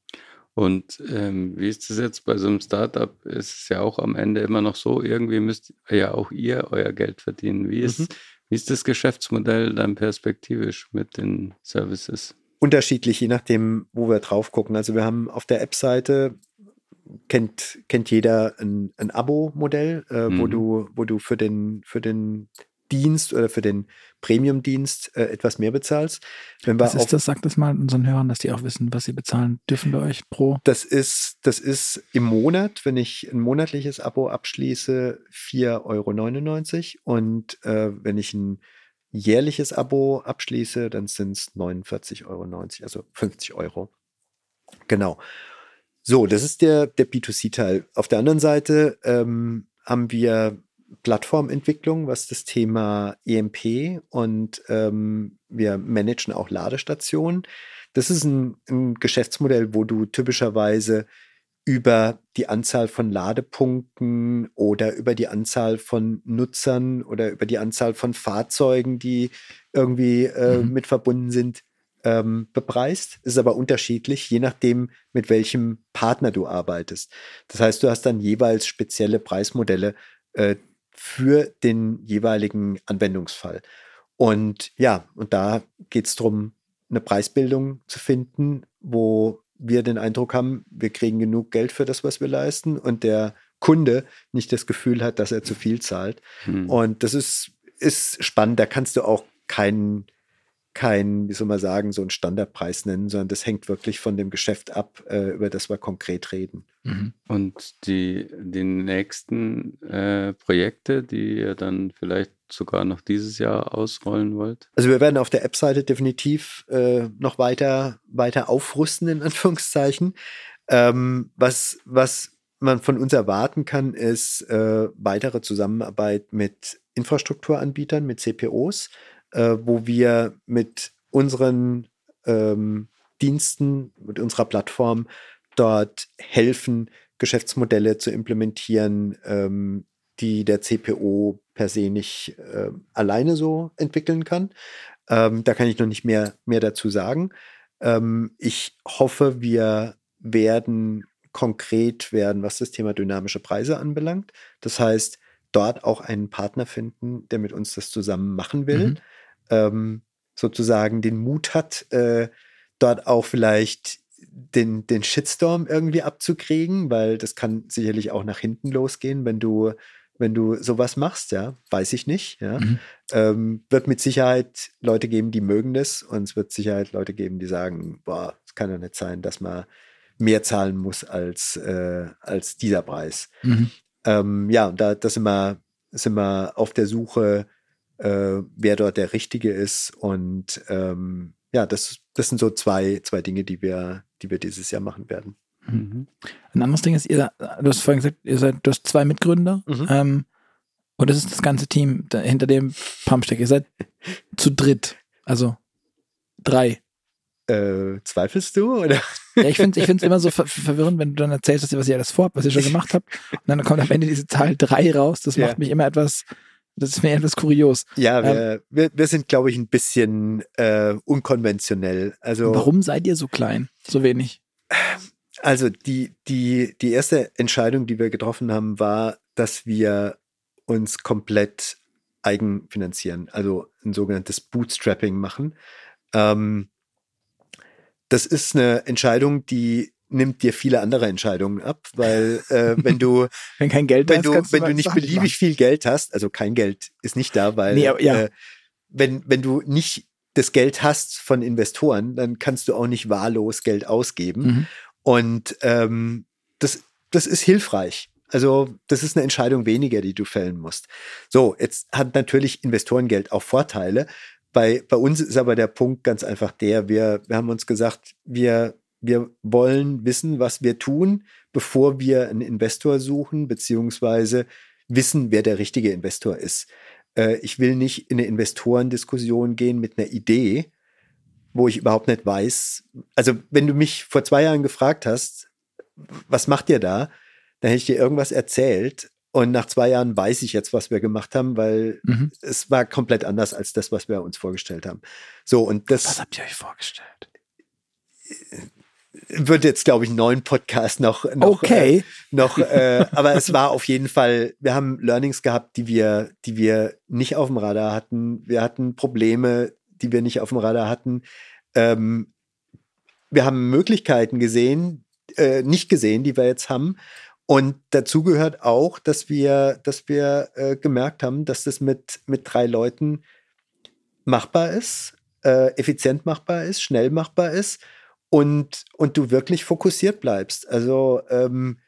Und ähm, wie ist das jetzt bei so einem Startup? Ist es ja auch am Ende immer noch so, irgendwie müsst ja auch ihr euer Geld verdienen. Wie ist, mhm. wie ist das Geschäftsmodell dann perspektivisch mit den Services? Unterschiedlich, je nachdem, wo wir drauf gucken. Also wir haben auf der App-Seite kennt, kennt jeder ein, ein Abo-Modell, äh, mhm. wo du, wo du für den, für den Dienst oder für den Premium-Dienst äh, etwas mehr bezahlst. Wenn was ist das? Sagt das mal unseren Hörern, dass die auch wissen, was sie bezahlen dürfen bei euch pro. Das ist, das ist im Monat, wenn ich ein monatliches Abo abschließe, 4,99 Euro. Und äh, wenn ich ein jährliches Abo abschließe, dann sind es 49,90 Euro, also 50 Euro. Genau. So, das ist der, der B2C-Teil. Auf der anderen Seite ähm, haben wir Plattformentwicklung, was das Thema EMP und ähm, wir managen auch Ladestationen. Das ist ein, ein Geschäftsmodell, wo du typischerweise über die Anzahl von Ladepunkten oder über die Anzahl von Nutzern oder über die Anzahl von Fahrzeugen, die irgendwie äh, mhm. mit verbunden sind, ähm, bepreist. Ist aber unterschiedlich, je nachdem, mit welchem Partner du arbeitest. Das heißt, du hast dann jeweils spezielle Preismodelle äh, für den jeweiligen Anwendungsfall. Und ja, und da geht es darum, eine Preisbildung zu finden, wo wir den Eindruck haben, wir kriegen genug Geld für das, was wir leisten und der Kunde nicht das Gefühl hat, dass er zu viel zahlt. Hm. Und das ist, ist spannend. Da kannst du auch keinen kein, wie soll man sagen, so einen Standardpreis nennen, sondern das hängt wirklich von dem Geschäft ab, äh, über das wir konkret reden. Mhm. Und die, die nächsten äh, Projekte, die ihr dann vielleicht sogar noch dieses Jahr ausrollen wollt? Also wir werden auf der App-Seite definitiv äh, noch weiter, weiter aufrüsten, in Anführungszeichen. Ähm, was, was man von uns erwarten kann, ist äh, weitere Zusammenarbeit mit Infrastrukturanbietern, mit CPOs, äh, wo wir mit unseren ähm, Diensten, mit unserer Plattform dort helfen, Geschäftsmodelle zu implementieren, ähm, die der CPO per se nicht äh, alleine so entwickeln kann. Ähm, da kann ich noch nicht mehr, mehr dazu sagen. Ähm, ich hoffe, wir werden konkret werden, was das Thema dynamische Preise anbelangt. Das heißt, dort auch einen Partner finden, der mit uns das zusammen machen will. Mhm ähm, sozusagen den Mut hat, äh, dort auch vielleicht den, den Shitstorm irgendwie abzukriegen, weil das kann sicherlich auch nach hinten losgehen, wenn du, wenn du sowas machst, ja, weiß ich nicht, ja. Mhm. Ähm, wird mit Sicherheit Leute geben, die mögen das und es wird Sicherheit Leute geben, die sagen, boah, es kann ja nicht sein, dass man mehr zahlen muss als, äh, als dieser Preis. Mhm. Ähm, ja, da, da sind wir, sind wir auf der Suche äh, wer dort der Richtige ist. Und ähm, ja, das, das sind so zwei, zwei Dinge, die wir, die wir dieses Jahr machen werden. Mhm. Ein anderes Ding ist, ihr, du hast vorhin gesagt, ihr seid, du hast zwei Mitgründer. Mhm. Ähm, und das ist das ganze Team da, hinter dem Pumpstack. Ihr seid (laughs) zu dritt. Also drei. Äh, zweifelst du? Oder? Ja, ich finde es immer so (laughs) ver verwirrend, wenn du dann erzählst, was ihr alles vorhabt, was ihr schon (laughs) gemacht habt. Und dann kommt am Ende diese Zahl drei raus. Das macht ja. mich immer etwas das ist mir etwas kurios. Ja, wir, ähm, wir, wir sind, glaube ich, ein bisschen äh, unkonventionell. Also, warum seid ihr so klein, so wenig? Also die, die, die erste Entscheidung, die wir getroffen haben, war, dass wir uns komplett eigenfinanzieren, also ein sogenanntes Bootstrapping machen. Ähm, das ist eine Entscheidung, die nimmt dir viele andere Entscheidungen ab, weil äh, wenn du (laughs) wenn kein Geld wenn hast, du wenn du nicht beliebig machen. viel Geld hast, also kein Geld ist nicht da, weil nee, aber, ja. äh, wenn wenn du nicht das Geld hast von Investoren, dann kannst du auch nicht wahllos Geld ausgeben mhm. und ähm, das das ist hilfreich. Also das ist eine Entscheidung weniger, die du fällen musst. So, jetzt hat natürlich Investorengeld auch Vorteile. Bei, bei uns ist aber der Punkt ganz einfach der, wir, wir haben uns gesagt, wir wir wollen wissen, was wir tun, bevor wir einen Investor suchen, beziehungsweise wissen, wer der richtige Investor ist. Äh, ich will nicht in eine Investorendiskussion gehen mit einer Idee, wo ich überhaupt nicht weiß. Also, wenn du mich vor zwei Jahren gefragt hast, was macht ihr da? Dann hätte ich dir irgendwas erzählt. Und nach zwei Jahren weiß ich jetzt, was wir gemacht haben, weil mhm. es war komplett anders als das, was wir uns vorgestellt haben. So, und das. Was habt ihr euch vorgestellt? Wird jetzt, glaube ich, einen neuen Podcast noch, noch okay. Äh, noch, äh, aber es war auf jeden Fall, wir haben Learnings gehabt, die wir, die wir nicht auf dem Radar hatten. Wir hatten Probleme, die wir nicht auf dem Radar hatten. Ähm, wir haben Möglichkeiten gesehen, äh, nicht gesehen, die wir jetzt haben. Und dazu gehört auch, dass wir, dass wir äh, gemerkt haben, dass das mit, mit drei Leuten machbar ist, äh, effizient machbar ist, schnell machbar ist und, und du wirklich fokussiert bleibst. Also ähm,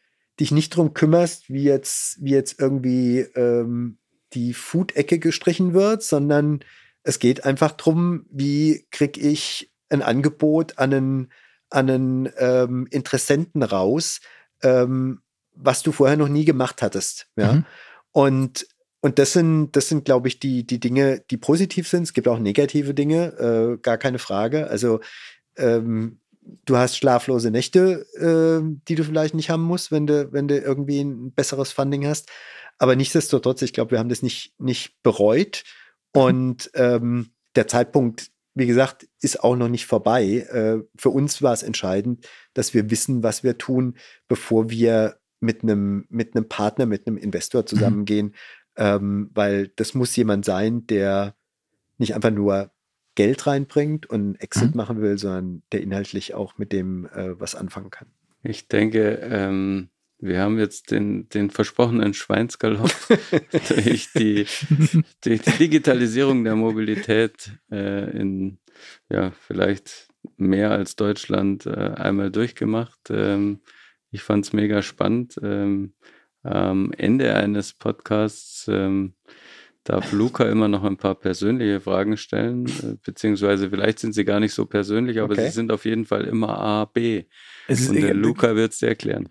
dich nicht drum kümmerst, wie jetzt, wie jetzt irgendwie ähm, die Food-Ecke gestrichen wird, sondern es geht einfach darum, wie kriege ich ein Angebot an einen, an einen ähm, Interessenten raus, ähm, was du vorher noch nie gemacht hattest. Ja? Mhm. Und, und das sind, das sind, glaube ich, die, die Dinge, die positiv sind. Es gibt auch negative Dinge, äh, gar keine Frage. Also ähm, du hast schlaflose Nächte, äh, die du vielleicht nicht haben musst, wenn du, wenn du irgendwie ein besseres Funding hast. Aber nichtsdestotrotz, ich glaube, wir haben das nicht, nicht bereut. Mhm. Und ähm, der Zeitpunkt, wie gesagt, ist auch noch nicht vorbei. Äh, für uns war es entscheidend, dass wir wissen, was wir tun, bevor wir mit einem, mit einem Partner, mit einem Investor mhm. zusammengehen. Mhm. Ähm, weil das muss jemand sein, der nicht einfach nur Geld reinbringt und Exit mhm. machen will, sondern der inhaltlich auch mit dem äh, was anfangen kann. Ich denke, ähm, wir haben jetzt den, den versprochenen Schweinsgalopp (laughs) durch, die, die Digitalisierung der Mobilität äh, in ja, vielleicht mehr als Deutschland äh, einmal durchgemacht. Ähm, ich fand es mega spannend. Ähm, am Ende eines Podcasts ähm, darf Luca immer noch ein paar persönliche Fragen stellen, äh, beziehungsweise vielleicht sind sie gar nicht so persönlich, aber okay. sie sind auf jeden Fall immer A, B. Es und der Luca wird es dir erklären.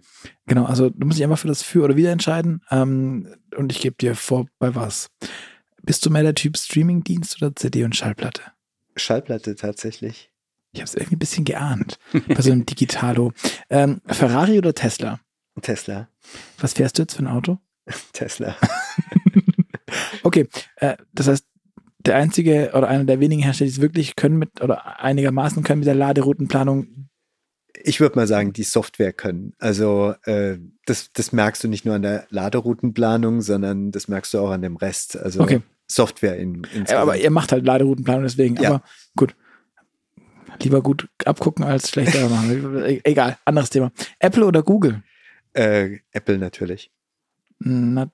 Genau, also du musst dich einfach für das Für oder Wider entscheiden ähm, und ich gebe dir vor, bei was. Bist du mehr der Typ Streamingdienst oder CD und Schallplatte? Schallplatte tatsächlich. Ich habe es irgendwie ein bisschen geahnt bei so einem (laughs) Digitalo. Ähm, Ferrari oder Tesla? Tesla. Was fährst du jetzt für ein Auto? (laughs) Tesla. (laughs) Okay, äh, das heißt, der einzige oder einer der wenigen Hersteller, die es wirklich können mit oder einigermaßen können mit der Laderoutenplanung. Ich würde mal sagen, die Software können. Also äh, das, das merkst du nicht nur an der Laderoutenplanung, sondern das merkst du auch an dem Rest. Also okay. Software in, in ja, Aber ihr macht halt Laderoutenplanung deswegen. Ja. Aber gut. Lieber gut abgucken als schlechter machen. Egal, anderes Thema. Apple oder Google? Äh, Apple natürlich. Na,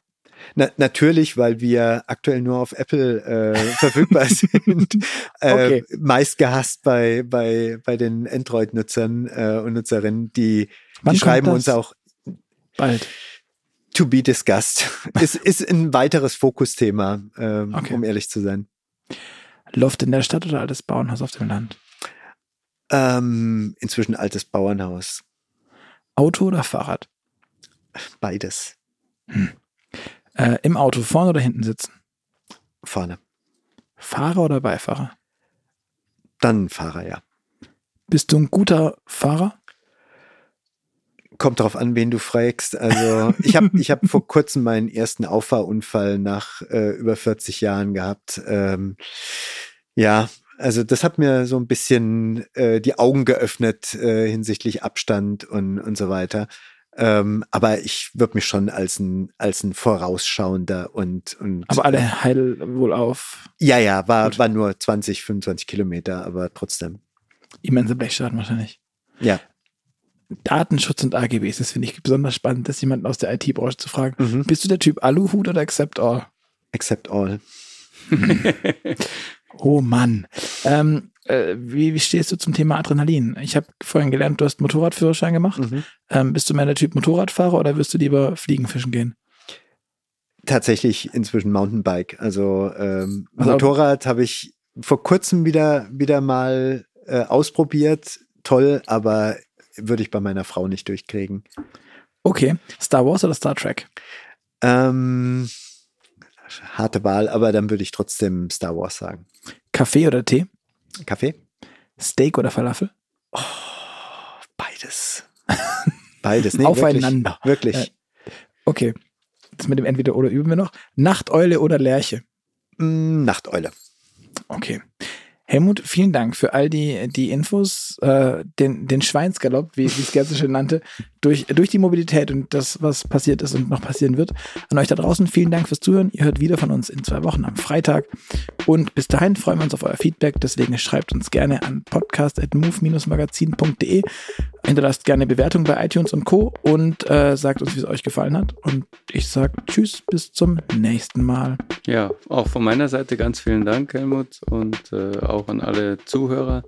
na, natürlich, weil wir aktuell nur auf Apple äh, verfügbar (laughs) sind. Äh, okay. Meist gehasst bei, bei, bei den Android-Nutzern äh, und Nutzerinnen, die, die schreiben uns auch bald. To be discussed. (laughs) ist, ist ein weiteres Fokusthema, ähm, okay. um ehrlich zu sein. Loft in der Stadt oder altes Bauernhaus auf dem Land? Ähm, inzwischen altes Bauernhaus. Auto oder Fahrrad? Beides. Hm. Äh, Im Auto vorne oder hinten sitzen? Vorne. Fahrer oder Beifahrer? Dann Fahrer, ja. Bist du ein guter Fahrer? Kommt darauf an, wen du fragst. Also (laughs) ich habe ich hab vor kurzem meinen ersten Auffahrunfall nach äh, über 40 Jahren gehabt. Ähm, ja, also das hat mir so ein bisschen äh, die Augen geöffnet äh, hinsichtlich Abstand und, und so weiter. Ähm, aber ich würde mich schon als ein, als ein vorausschauender und, und. Aber alle heil wohl auf. Ja, ja, war, war nur 20, 25 Kilometer, aber trotzdem. Immense Blechschaden wahrscheinlich. Ja. Datenschutz und AGBs, das finde ich besonders spannend, das jemanden aus der IT-Branche zu fragen. Mhm. Bist du der Typ Aluhut oder Accept All? Accept All. (laughs) (laughs) oh Mann. Ähm, äh, wie, wie stehst du zum Thema Adrenalin? Ich habe vorhin gelernt, du hast Motorradführerschein gemacht. Mhm. Ähm, bist du mehr der Typ Motorradfahrer oder wirst du lieber fliegen, fischen gehen? Tatsächlich inzwischen Mountainbike. Also, ähm, also Motorrad habe ich vor kurzem wieder, wieder mal äh, ausprobiert. Toll, aber würde ich bei meiner Frau nicht durchkriegen. Okay. Star Wars oder Star Trek? Ähm, harte Wahl, aber dann würde ich trotzdem Star Wars sagen. Kaffee oder Tee? Kaffee? Steak oder Falafel? Oh, beides. (laughs) Beides. Nee, Aufeinander. Wirklich. wirklich. Äh, okay. Das mit dem Entweder oder üben wir noch. Nachteule oder Lerche? Mm, Nachteule. Okay. Helmut, vielen Dank für all die, die Infos, äh, den, den Schweinsgalopp, wie, wie es gerne so schön nannte, durch, durch die Mobilität und das, was passiert ist und noch passieren wird. An euch da draußen, vielen Dank fürs Zuhören. Ihr hört wieder von uns in zwei Wochen am Freitag. Und bis dahin freuen wir uns auf euer Feedback. Deswegen schreibt uns gerne an podcast.move-magazin.de hinterlasst gerne Bewertung bei iTunes und Co. und äh, sagt uns, wie es euch gefallen hat. Und ich sage Tschüss, bis zum nächsten Mal. Ja, auch von meiner Seite ganz vielen Dank, Helmut, und äh, auch an alle Zuhörer.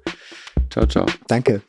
Ciao, ciao. Danke.